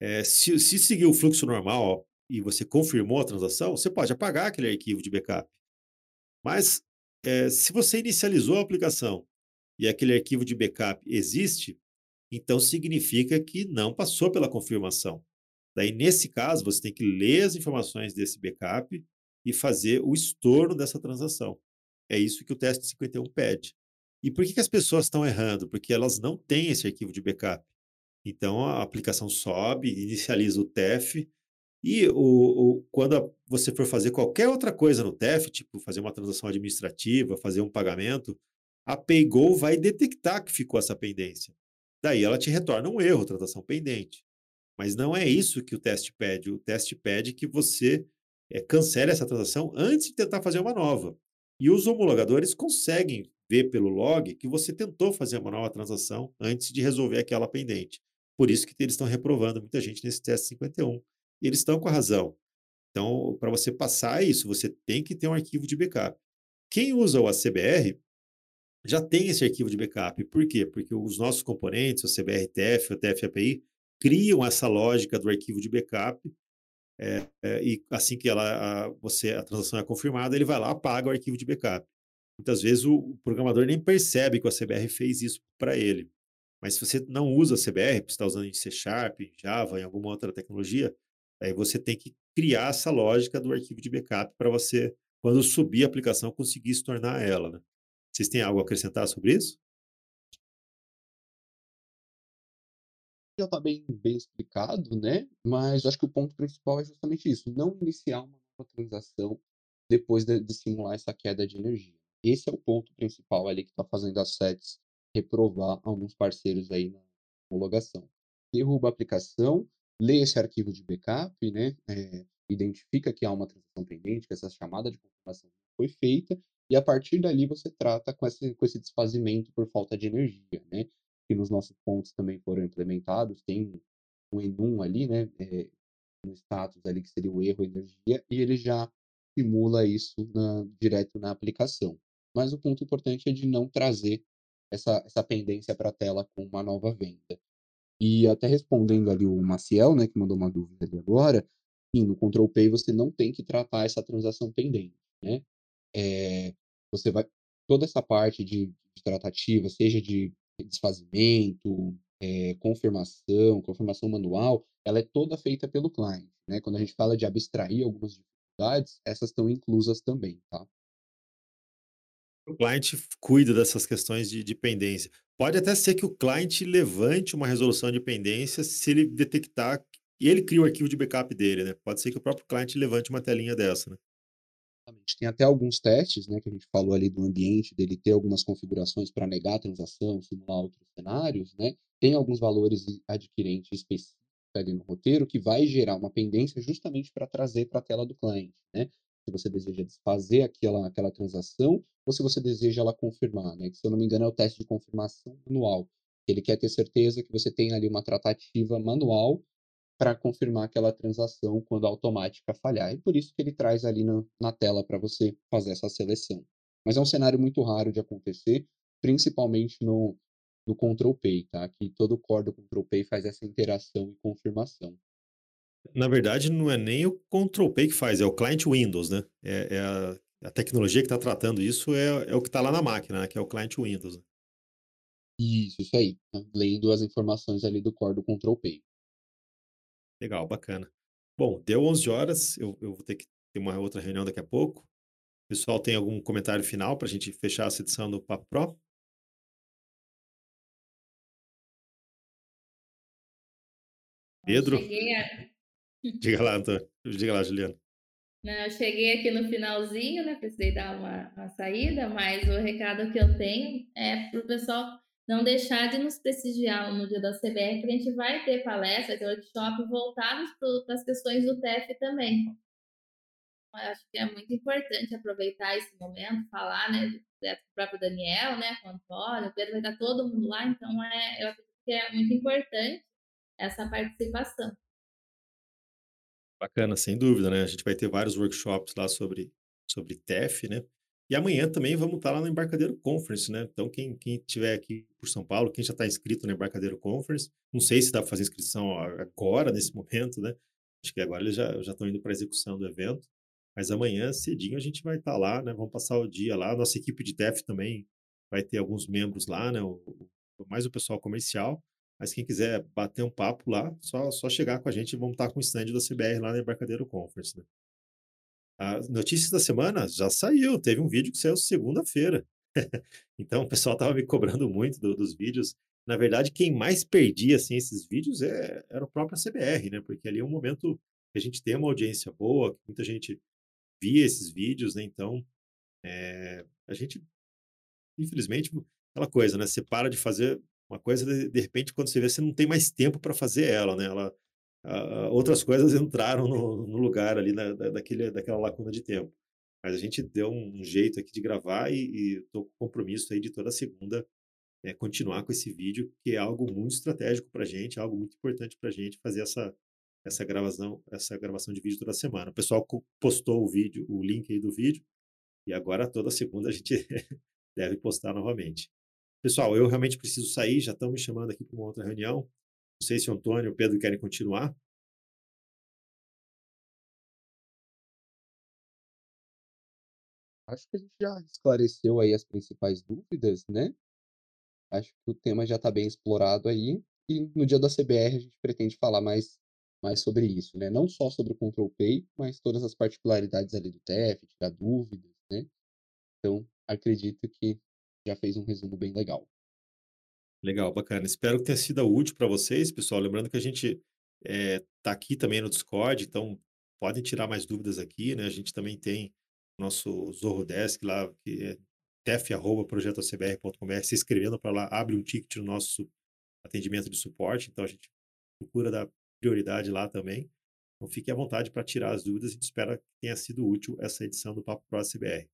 eh, se, se seguir o fluxo normal, e você confirmou a transação, você pode apagar aquele arquivo de backup. Mas é, se você inicializou a aplicação e aquele arquivo de backup existe, então significa que não passou pela confirmação. Daí, nesse caso, você tem que ler as informações desse backup e fazer o estorno dessa transação. É isso que o teste 51 pede. E por que, que as pessoas estão errando? Porque elas não têm esse arquivo de backup. Então, a aplicação sobe, inicializa o TEF, e o, o, quando você for fazer qualquer outra coisa no TEF, tipo fazer uma transação administrativa, fazer um pagamento, a PayGo vai detectar que ficou essa pendência. Daí ela te retorna um erro, transação pendente. Mas não é isso que o teste pede. O teste pede que você é, cancele essa transação antes de tentar fazer uma nova. E os homologadores conseguem ver pelo log que você tentou fazer uma nova transação antes de resolver aquela pendente. Por isso que eles estão reprovando muita gente nesse teste 51. E eles estão com a razão. Então, para você passar isso, você tem que ter um arquivo de backup. Quem usa o ACBR já tem esse arquivo de backup. Por quê? Porque os nossos componentes, o CBRTF, o TF-API, criam essa lógica do arquivo de backup é, é, e assim que ela, a, você, a transação é confirmada, ele vai lá apaga o arquivo de backup. Muitas vezes o, o programador nem percebe que o CBR fez isso para ele. Mas se você não usa CBR, você está usando em C Sharp, Java, em alguma outra tecnologia, aí você tem que criar essa lógica do arquivo de backup para você, quando subir a aplicação, conseguir se tornar ela. Né? Vocês têm algo a acrescentar sobre isso? Já está bem, bem explicado, né? Mas acho que o ponto principal é justamente isso: não iniciar uma transação depois de, de simular essa queda de energia. Esse é o ponto principal ali que está fazendo as SETs reprovar alguns parceiros aí na homologação. Derruba a aplicação, lê esse arquivo de backup, né? É, identifica que há uma transação pendente, que essa chamada de confirmação foi feita, e a partir dali você trata com esse, com esse desfazimento por falta de energia, né? Que nos nossos pontos também foram implementados, tem um enum ali, né, é, um status ali que seria o erro energia, e ele já simula isso na, direto na aplicação. Mas o ponto importante é de não trazer essa, essa pendência para a tela com uma nova venda. E até respondendo ali o Maciel, né, que mandou uma dúvida ali agora, sim, no Control Pay você não tem que tratar essa transação pendente, né? É, você vai toda essa parte de, de tratativa, seja de desfazimento, é, confirmação, confirmação manual, ela é toda feita pelo cliente. Né? Quando a gente fala de abstrair algumas dificuldades, essas estão inclusas também. Tá? O cliente cuida dessas questões de dependência. Pode até ser que o cliente levante uma resolução de pendência se ele detectar e ele cria o arquivo de backup dele, né? Pode ser que o próprio cliente levante uma telinha dessa, né? Tem até alguns testes, né, que a gente falou ali do ambiente, dele ter algumas configurações para negar a transação, simular outros cenários, né? Tem alguns valores adquirentes específicos ali no roteiro que vai gerar uma pendência justamente para trazer para a tela do cliente, né? Se você deseja desfazer aquela, aquela transação ou se você deseja ela confirmar, né? Que, se eu não me engano, é o teste de confirmação manual. Ele quer ter certeza que você tem ali uma tratativa manual para confirmar aquela transação quando a automática falhar. E por isso que ele traz ali na, na tela para você fazer essa seleção. Mas é um cenário muito raro de acontecer, principalmente no, no Control Pay, tá? Que todo core do Control Pay faz essa interação e confirmação. Na verdade, não é nem o Control Pay que faz, é o client Windows, né? É, é a, a, tecnologia que está tratando isso é, é o que está lá na máquina, né? que é o client Windows. Isso, isso aí. Né? Lendo as informações ali do core do Control Pay. Legal, bacana. Bom, deu 11 horas, eu, eu vou ter que ter uma outra reunião daqui a pouco. O pessoal tem algum comentário final para a gente fechar essa edição do Papo Pro? Pedro? A... Diga lá, Antônio. Diga lá, Juliana. Não, eu cheguei aqui no finalzinho, né? Precisei dar uma, uma saída, mas o recado que eu tenho é para o pessoal não deixar de nos prestigiar no dia da CBR, que a gente vai ter palestra, ter workshop voltados para as questões do TEF também. Eu acho que é muito importante aproveitar esse momento, falar, né, com o próprio Daniel, né, com o Antônio, o Pedro vai estar todo mundo lá, então é, eu acredito que é muito importante essa participação. Bacana, sem dúvida, né? A gente vai ter vários workshops lá sobre, sobre TEF, né? E amanhã também vamos estar lá no Embarcadeiro Conference, né? Então, quem, quem estiver aqui por São Paulo, quem já está inscrito no Embarcadeiro Conference, não sei se dá para fazer inscrição agora, nesse momento, né? Acho que agora eles já estão indo para a execução do evento, mas amanhã cedinho a gente vai estar lá, né, vamos passar o dia lá. Nossa equipe de dev também vai ter alguns membros lá, né, o mais o pessoal comercial, mas quem quiser bater um papo lá, só só chegar com a gente, vamos estar com o stand da CBR lá na Embarcadero Conference, né. As notícias da semana já saiu, teve um vídeo que saiu segunda-feira. Então o pessoal estava me cobrando muito do dos vídeos. Na verdade, quem mais perdia, assim, esses vídeos é era o próprio CBR, né, porque ali é um momento que a gente tem uma audiência boa, que muita gente via esses vídeos, né, então, eh, a gente infelizmente, aquela coisa, né, você para de fazer uma coisa, de de repente, quando você vê, você não tem mais tempo para fazer ela, né, ela a a outras coisas entraram no no lugar ali da daquele daquela lacuna de tempo. Mas a gente deu um jeito aqui de gravar e e tô com compromisso aí de toda segunda, eh, continuar com esse vídeo, que é algo muito estratégico pra gente, algo muito importante pra gente fazer essa essa gravação essa gravação de vídeo toda semana. O pessoal postou o vídeo o link aí do vídeo, e agora toda segunda a gente deve postar novamente. Pessoal, eu realmente preciso sair, já estão me chamando aqui para uma outra reunião. Não sei se o Antônio e o Pedro querem continuar. Acho que a gente já esclareceu aí as principais dúvidas, né. Acho que o tema já está bem explorado aí, e no dia da CBR a gente pretende falar mais mais sobre isso, né, não só sobre o Control Pay, mas todas as particularidades ali do TEF, tirar dúvidas, né. Então, acredito que já fez um resumo bem legal. Legal, bacana. Espero que tenha sido útil para vocês, pessoal. Lembrando que a gente, eh, tá aqui também no Discord, então podem tirar mais dúvidas aqui, né. A gente também tem nosso Zorro Desk lá, que é tef@projetoacbr.com.br, se inscrevendo para lá, abre um ticket no nosso atendimento de suporte, então a gente procura dar prioridade lá também. Então fiquem à vontade para tirar as dúvidas, a gente espera que tenha sido útil essa edição do Papo Pro CBR.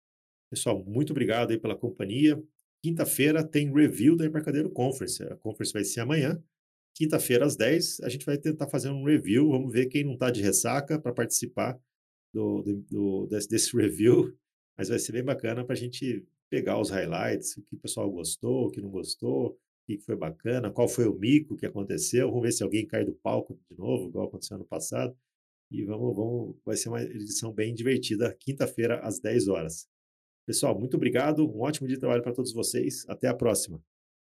Pessoal, muito obrigado aí pela companhia. Quinta-feira tem review da Embarcadero Conference, a conference vai ser amanhã. Quinta-feira às 10h, a gente vai tentar fazer um review, vamos ver quem não está de ressaca para participar do do desse desse review, mas vai ser bem bacana para a gente pegar os highlights, o que o pessoal gostou, o que não gostou, o que foi bacana, qual foi o mico que aconteceu, vamos ver se alguém cai do palco de novo, igual aconteceu ano passado, e vamos vamos vai ser uma edição bem divertida, quinta-feira às 10h. Pessoal, muito obrigado, um ótimo dia de trabalho para todos vocês, até a próxima.